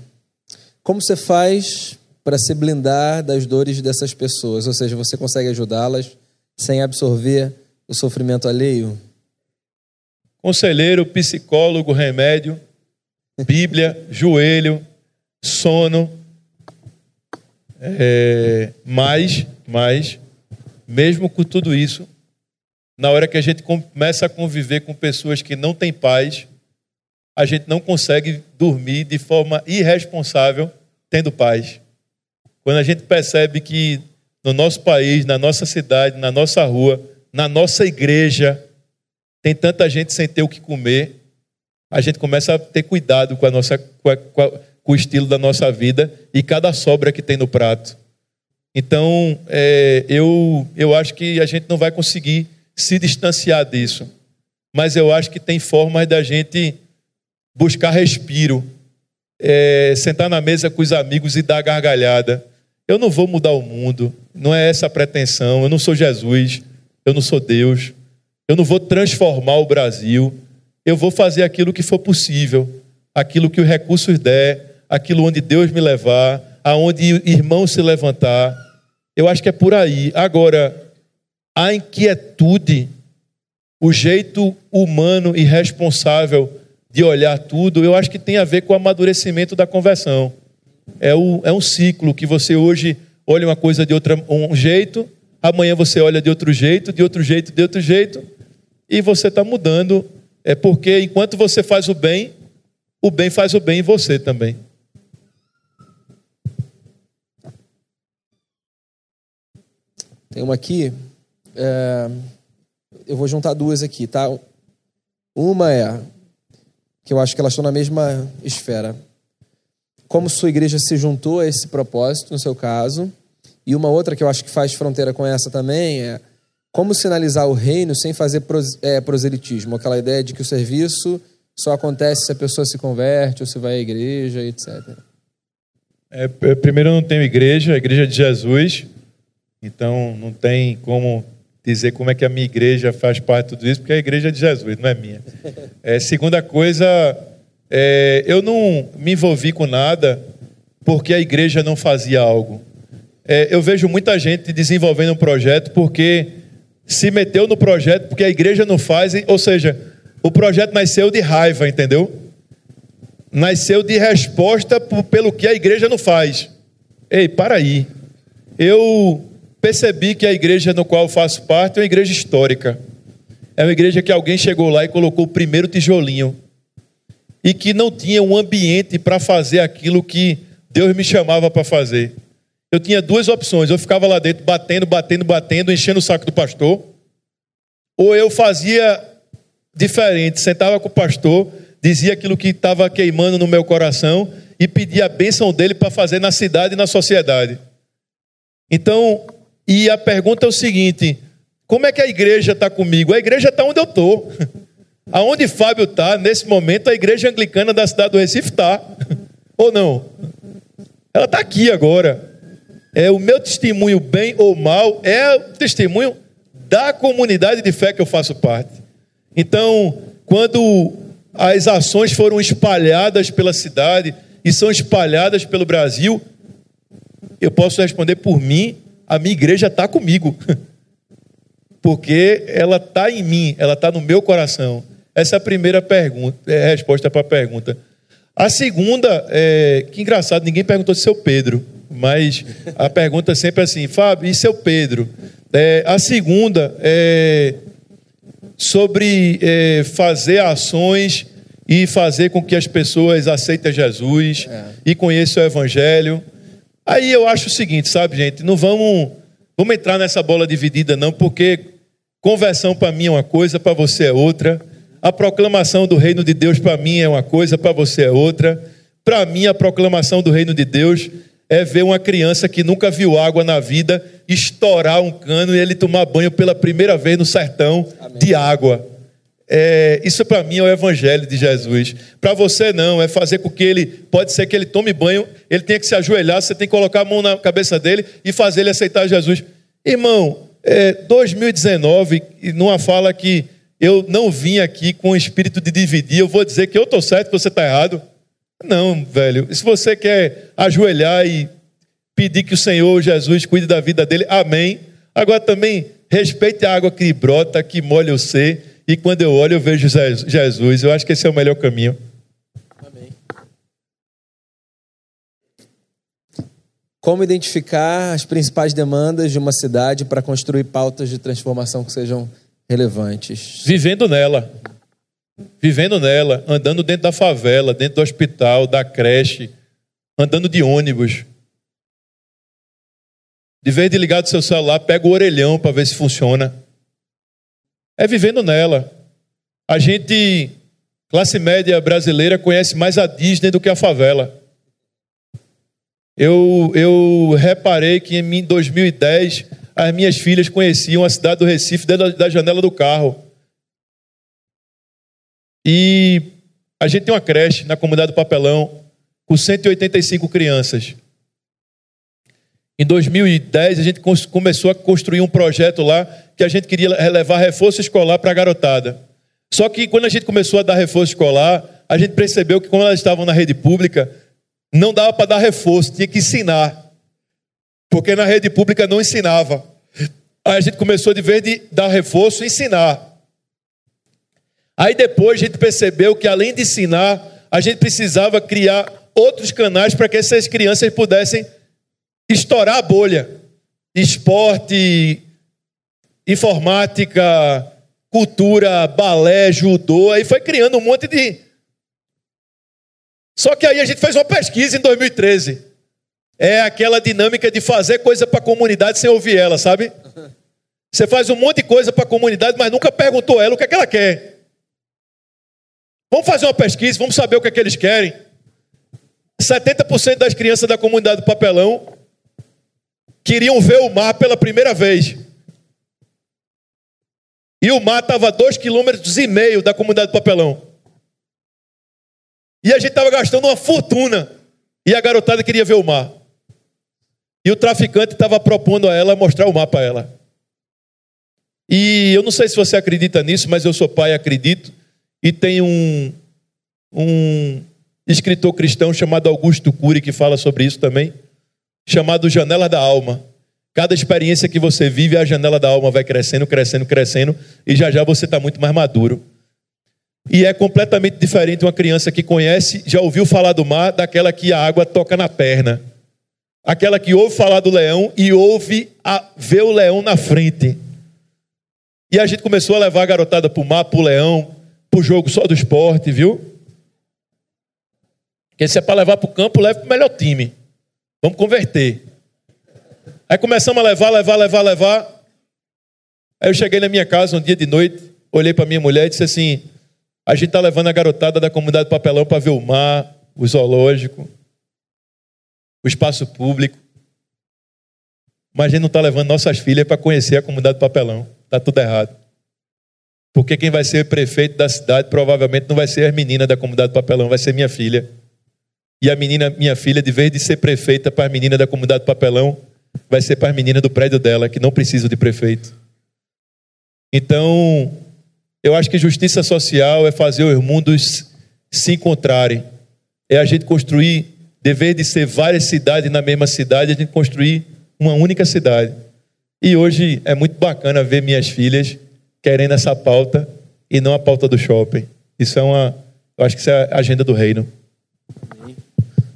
Como você faz para se blindar das dores dessas pessoas? Ou seja, você consegue ajudá-las sem absorver o sofrimento alheio? Conselheiro, psicólogo, remédio, Bíblia, joelho, sono. É, mas, mas, mesmo com tudo isso, na hora que a gente começa a conviver com pessoas que não têm paz, a gente não consegue dormir de forma irresponsável tendo paz. Quando a gente percebe que no nosso país, na nossa cidade, na nossa rua, na nossa igreja, tem tanta gente sem ter o que comer, a gente começa a ter cuidado com, a nossa, com, a, com, a, com o estilo da nossa vida e cada sobra que tem no prato. Então, é, eu, eu acho que a gente não vai conseguir se distanciar disso. Mas eu acho que tem formas da gente buscar respiro, é, sentar na mesa com os amigos e dar gargalhada. Eu não vou mudar o mundo, não é essa a pretensão. Eu não sou Jesus, eu não sou Deus, eu não vou transformar o Brasil. Eu vou fazer aquilo que for possível, aquilo que os recursos der, aquilo onde Deus me levar, aonde irmãos se levantar. Eu acho que é por aí. Agora, a inquietude, o jeito humano e responsável de olhar tudo, eu acho que tem a ver com o amadurecimento da conversão. É, o, é um ciclo que você hoje olha uma coisa de outra, um jeito, amanhã você olha de outro jeito, de outro jeito, de outro jeito, e você está mudando. É porque enquanto você faz o bem, o bem faz o bem em você também. Tem uma aqui, é, eu vou juntar duas aqui, tá? Uma é, que eu acho que elas estão na mesma esfera. Como sua igreja se juntou a esse propósito, no seu caso. E uma outra que eu acho que faz fronteira com essa também é como sinalizar o reino sem fazer é, proselitismo, aquela ideia de que o serviço só acontece se a pessoa se converte ou se vai à igreja, etc. É, primeiro, eu não tenho igreja, a igreja de Jesus. Então, não tem como dizer como é que a minha igreja faz parte de tudo isso, porque é a igreja de Jesus, não é minha. É, segunda coisa, é, eu não me envolvi com nada porque a igreja não fazia algo. É, eu vejo muita gente desenvolvendo um projeto porque se meteu no projeto porque a igreja não faz, ou seja, o projeto nasceu de raiva, entendeu? Nasceu de resposta pelo que a igreja não faz. Ei, para aí. Eu percebi que a igreja no qual eu faço parte é uma igreja histórica. É uma igreja que alguém chegou lá e colocou o primeiro tijolinho. E que não tinha um ambiente para fazer aquilo que Deus me chamava para fazer. Eu tinha duas opções. Eu ficava lá dentro batendo, batendo, batendo, enchendo o saco do pastor. Ou eu fazia diferente, sentava com o pastor, dizia aquilo que estava queimando no meu coração e pedia a bênção dele para fazer na cidade e na sociedade. Então, e a pergunta é o seguinte: como é que a igreja está comigo? A igreja está onde eu estou. Aonde Fábio está, nesse momento, a igreja anglicana da cidade do Recife está. Ou não? Ela está aqui agora. É o meu testemunho, bem ou mal, é o testemunho da comunidade de fé que eu faço parte. Então, quando as ações foram espalhadas pela cidade e são espalhadas pelo Brasil, eu posso responder por mim a minha igreja está comigo. Porque ela está em mim, ela está no meu coração. Essa é a primeira pergunta, é a resposta para a pergunta. A segunda, é, que engraçado, ninguém perguntou de seu Pedro, mas a pergunta é sempre assim, Fábio, e seu Pedro? É, a segunda é sobre é, fazer ações e fazer com que as pessoas aceitem Jesus é. e conheçam o Evangelho. Aí eu acho o seguinte, sabe, gente? Não vamos, vamos entrar nessa bola dividida, não, porque conversão para mim é uma coisa, para você é outra. A proclamação do reino de Deus para mim é uma coisa, para você é outra. Para mim, a proclamação do reino de Deus é ver uma criança que nunca viu água na vida estourar um cano e ele tomar banho pela primeira vez no sertão Amém. de água. É, isso para mim é o evangelho de Jesus. Para você não, é fazer com que ele, pode ser que ele tome banho, ele tenha que se ajoelhar, você tem que colocar a mão na cabeça dele e fazer ele aceitar Jesus. Irmão, é, 2019, numa fala que eu não vim aqui com o espírito de dividir, eu vou dizer que eu estou certo, você está errado. Não, velho. Se você quer ajoelhar e pedir que o Senhor Jesus cuide da vida dele, amém. Agora também respeite a água que brota, que molha o ser e quando eu olho, eu vejo Jesus. Eu acho que esse é o melhor caminho. Amém. Como identificar as principais demandas de uma cidade para construir pautas de transformação que sejam relevantes. Vivendo nela. Vivendo nela, andando dentro da favela, dentro do hospital, da creche, andando de ônibus. De vez de ligar do seu celular, pega o orelhão para ver se funciona. É vivendo nela. A gente, classe média brasileira, conhece mais a Disney do que a favela. Eu, eu reparei que em 2010 as minhas filhas conheciam a cidade do Recife dentro da janela do carro. E a gente tem uma creche na comunidade do Papelão com 185 crianças. Em 2010 a gente começou a construir um projeto lá que a gente queria levar reforço escolar para a garotada. Só que quando a gente começou a dar reforço escolar, a gente percebeu que como elas estavam na rede pública, não dava para dar reforço, tinha que ensinar. Porque na rede pública não ensinava. Aí a gente começou, de vez de dar reforço, ensinar. Aí depois a gente percebeu que além de ensinar, a gente precisava criar outros canais para que essas crianças pudessem estourar a bolha. Esporte, informática, cultura, balé, judô, aí foi criando um monte de só que aí a gente fez uma pesquisa em 2013. É aquela dinâmica de fazer coisa para a comunidade sem ouvir ela, sabe? Você faz um monte de coisa para a comunidade, mas nunca perguntou ela o que, é que ela quer. Vamos fazer uma pesquisa, vamos saber o que, é que eles querem. 70% das crianças da comunidade do Papelão queriam ver o mar pela primeira vez. E o mar estava a dois quilômetros e meio da comunidade do Papelão. E a gente estava gastando uma fortuna. E a garotada queria ver o mar. E o traficante estava propondo a ela mostrar o mar para ela. E eu não sei se você acredita nisso, mas eu sou pai acredito. E tem um, um escritor cristão chamado Augusto Cury que fala sobre isso também, chamado Janela da Alma. Cada experiência que você vive, a janela da alma vai crescendo, crescendo, crescendo, e já já você está muito mais maduro. E é completamente diferente uma criança que conhece, já ouviu falar do mar, daquela que a água toca na perna. Aquela que ouve falar do leão e ouve a, ver o leão na frente. E a gente começou a levar a garotada para o mar, para o leão, para o jogo só do esporte, viu? Porque se é para levar para o campo, leve para o melhor time. Vamos converter. Aí começamos a levar, levar, levar, levar. Aí eu cheguei na minha casa um dia de noite, olhei para minha mulher e disse assim: a gente está levando a garotada da comunidade do Papelão para ver o mar, o zoológico, o espaço público. Mas a gente não está levando nossas filhas para conhecer a comunidade do Papelão. Está tudo errado. Porque quem vai ser prefeito da cidade provavelmente não vai ser a menina da comunidade do Papelão, vai ser minha filha. E a menina, minha filha, de vez de ser prefeita para a menina da comunidade do Papelão, vai ser para a menina do prédio dela, que não precisa de prefeito. Então, eu acho que justiça social é fazer os mundos se encontrarem. É a gente construir, dever de ser várias cidades na mesma cidade, a gente construir uma única cidade. E hoje é muito bacana ver minhas filhas querendo essa pauta e não a pauta do shopping. Isso é uma, eu acho que isso é a agenda do reino.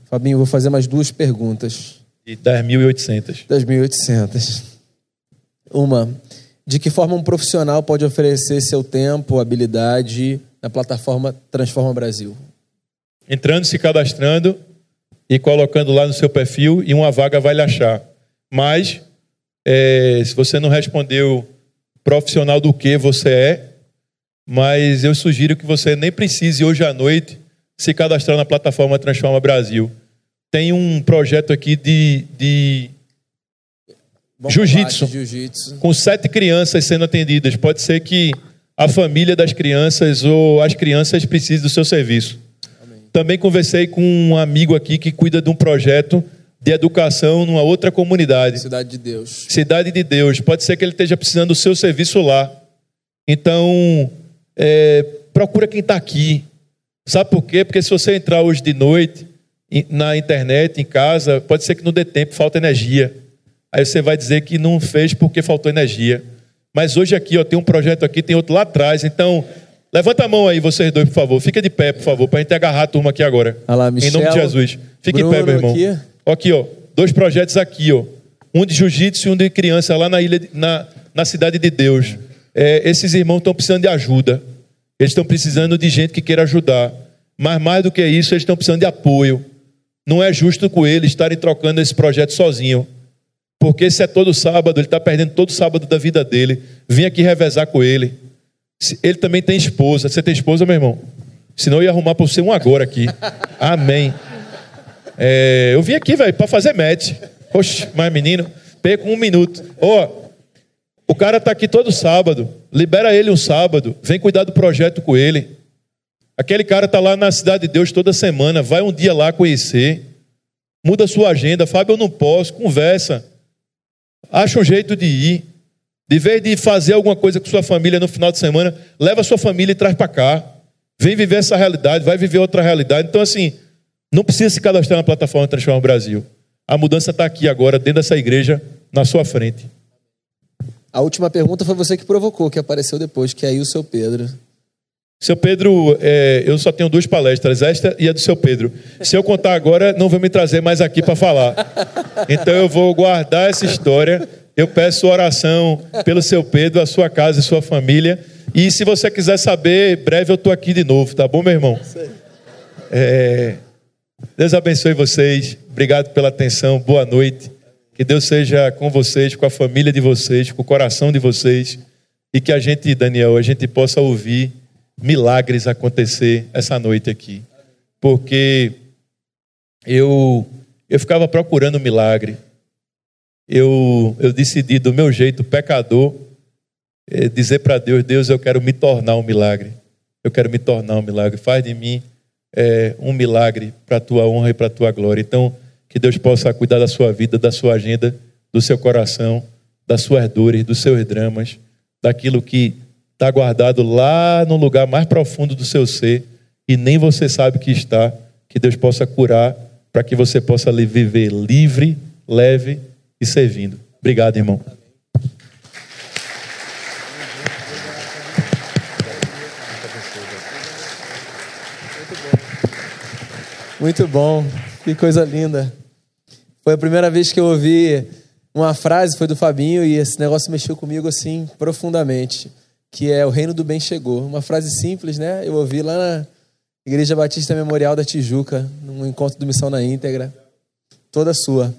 Fabinho, vou fazer mais duas perguntas. De 10.800. 10.800. Uma, de que forma um profissional pode oferecer seu tempo, habilidade na plataforma Transforma Brasil? Entrando, se cadastrando e colocando lá no seu perfil e uma vaga vai lhe achar. Mas, é, se você não respondeu profissional do que você é, mas eu sugiro que você nem precise hoje à noite se cadastrar na plataforma Transforma Brasil. Tem um projeto aqui de, de Jiu-jitsu. Jiu com sete crianças sendo atendidas. Pode ser que a família das crianças ou as crianças precisem do seu serviço. Amém. Também conversei com um amigo aqui que cuida de um projeto de educação numa outra comunidade. Cidade de Deus. Cidade de Deus. Pode ser que ele esteja precisando do seu serviço lá. Então, é, procura quem está aqui. Sabe por quê? Porque se você entrar hoje de noite na internet, em casa, pode ser que não dê tempo, falta energia. Aí você vai dizer que não fez porque faltou energia. Mas hoje aqui, ó, tem um projeto aqui, tem outro lá atrás. Então, levanta a mão aí, vocês dois, por favor. Fica de pé, por favor, para a gente agarrar a turma aqui agora. Olá, Michel, em nome de Jesus. Fique Bruno, em pé, meu irmão. Aqui. aqui, ó. Dois projetos aqui, ó. Um de jiu-jitsu e um de criança lá na ilha, na, na cidade de Deus. é, esses irmãos estão precisando de ajuda. Eles estão precisando de gente que queira ajudar. Mas mais do que isso, eles estão precisando de apoio. Não é justo com eles estarem trocando esse projeto sozinho. Porque se é todo sábado, ele está perdendo todo sábado da vida dele. Vim aqui revezar com ele. Ele também tem esposa. Você tem esposa, meu irmão? Senão eu ia arrumar para você um agora aqui. Amém. É, eu vim aqui, velho, para fazer match. Oxe, mas menino, perco um minuto. Ó, oh, o cara está aqui todo sábado. Libera ele um sábado. Vem cuidar do projeto com ele. Aquele cara está lá na Cidade de Deus toda semana. Vai um dia lá conhecer. Muda sua agenda. Fábio, eu não posso. Conversa. Acha um jeito de ir. De vez de fazer alguma coisa com sua família no final de semana, leva sua família e traz para cá. Vem viver essa realidade, vai viver outra realidade. Então, assim, não precisa se cadastrar na plataforma Transforma o Brasil. A mudança está aqui agora, dentro dessa igreja, na sua frente. A última pergunta foi você que provocou, que apareceu depois, que é aí o seu Pedro. Seu Pedro, é, eu só tenho duas palestras, esta e a do seu Pedro. Se eu contar agora, não vou me trazer mais aqui para falar. Então eu vou guardar essa história. Eu peço oração pelo seu Pedro, a sua casa e sua família. E se você quiser saber, breve eu estou aqui de novo, tá bom, meu irmão? É, Deus abençoe vocês. Obrigado pela atenção. Boa noite. Que Deus seja com vocês, com a família de vocês, com o coração de vocês. E que a gente, Daniel, a gente possa ouvir milagres acontecer essa noite aqui. Porque eu, eu ficava procurando milagre. Eu, eu decidi, do meu jeito, pecador, é, dizer para Deus: Deus, eu quero me tornar um milagre. Eu quero me tornar um milagre. Faz de mim é, um milagre para a tua honra e para a tua glória. Então, que Deus possa cuidar da sua vida, da sua agenda, do seu coração, das suas dores, dos seus dramas, daquilo que está guardado lá no lugar mais profundo do seu ser e nem você sabe que está. Que Deus possa curar para que você possa viver livre, leve e servindo. Obrigado, irmão. Muito bom, que coisa linda. Foi a primeira vez que eu ouvi uma frase, foi do Fabinho, e esse negócio mexeu comigo assim profundamente, que é o reino do bem chegou. Uma frase simples, né? Eu ouvi lá na Igreja Batista Memorial da Tijuca, num encontro do Missão na Íntegra. Toda sua.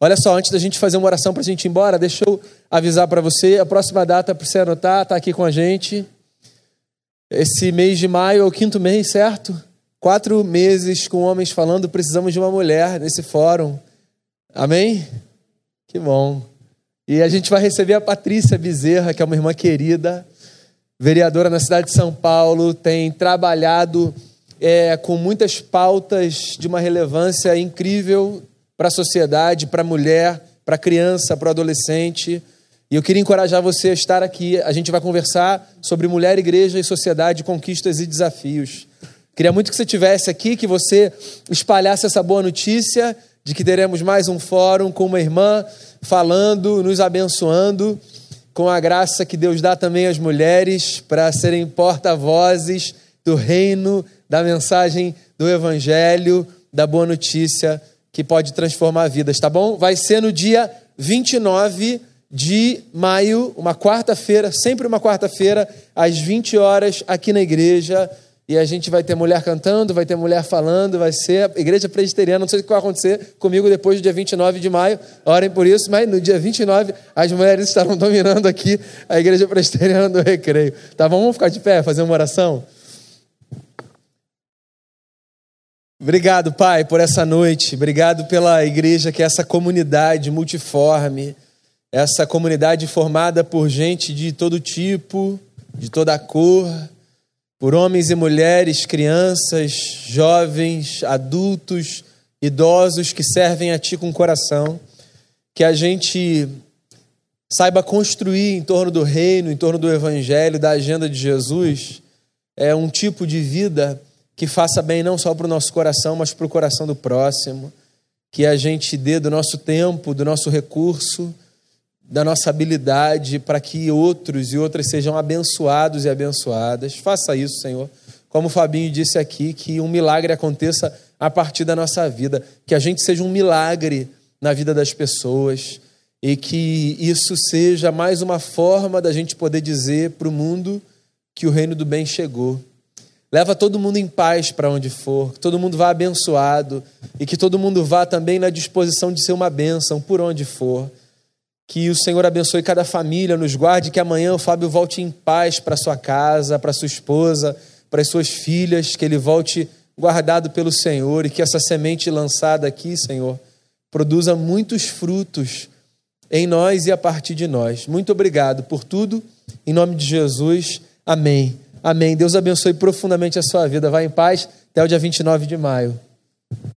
Olha só, antes da gente fazer uma oração para a gente ir embora, deixa eu avisar para você, a próxima data para você anotar, tá aqui com a gente. Esse mês de maio é o quinto mês, certo? Quatro meses com homens falando, precisamos de uma mulher nesse fórum. Amém? Que bom. E a gente vai receber a Patrícia Bezerra, que é uma irmã querida, vereadora na cidade de São Paulo, tem trabalhado é, com muitas pautas de uma relevância incrível para a sociedade, para a mulher, para a criança, para o adolescente. E eu queria encorajar você a estar aqui. A gente vai conversar sobre mulher, igreja e sociedade, conquistas e desafios. Queria muito que você tivesse aqui, que você espalhasse essa boa notícia de que teremos mais um fórum com uma irmã falando, nos abençoando, com a graça que Deus dá também às mulheres para serem porta-vozes do reino, da mensagem do evangelho, da boa notícia que pode transformar vidas, tá bom? Vai ser no dia 29 de maio, uma quarta-feira, sempre uma quarta-feira, às 20 horas, aqui na igreja. E a gente vai ter mulher cantando, vai ter mulher falando, vai ser a igreja presbiteriana. Não sei o que vai acontecer comigo depois do dia 29 de maio. Orem por isso, mas no dia 29 as mulheres estarão dominando aqui a igreja presbiteriana do recreio. Tá? Vamos ficar de pé, fazer uma oração? Obrigado, Pai, por essa noite. Obrigado pela igreja que é essa comunidade multiforme, essa comunidade formada por gente de todo tipo, de toda cor por homens e mulheres, crianças, jovens, adultos, idosos que servem a Ti com coração, que a gente saiba construir em torno do reino, em torno do Evangelho, da agenda de Jesus, é um tipo de vida que faça bem não só para o nosso coração, mas para o coração do próximo, que a gente dê do nosso tempo, do nosso recurso, da nossa habilidade para que outros e outras sejam abençoados e abençoadas. Faça isso, Senhor. Como o Fabinho disse aqui, que um milagre aconteça a partir da nossa vida, que a gente seja um milagre na vida das pessoas e que isso seja mais uma forma da gente poder dizer para o mundo que o reino do bem chegou. Leva todo mundo em paz para onde for, que todo mundo vá abençoado e que todo mundo vá também na disposição de ser uma bênção por onde for. Que o Senhor abençoe cada família, nos guarde, que amanhã o Fábio volte em paz para sua casa, para sua esposa, para as suas filhas, que ele volte guardado pelo Senhor e que essa semente lançada aqui, Senhor, produza muitos frutos em nós e a partir de nós. Muito obrigado por tudo. Em nome de Jesus. Amém. Amém. Deus abençoe profundamente a sua vida. Vá em paz até o dia 29 de maio.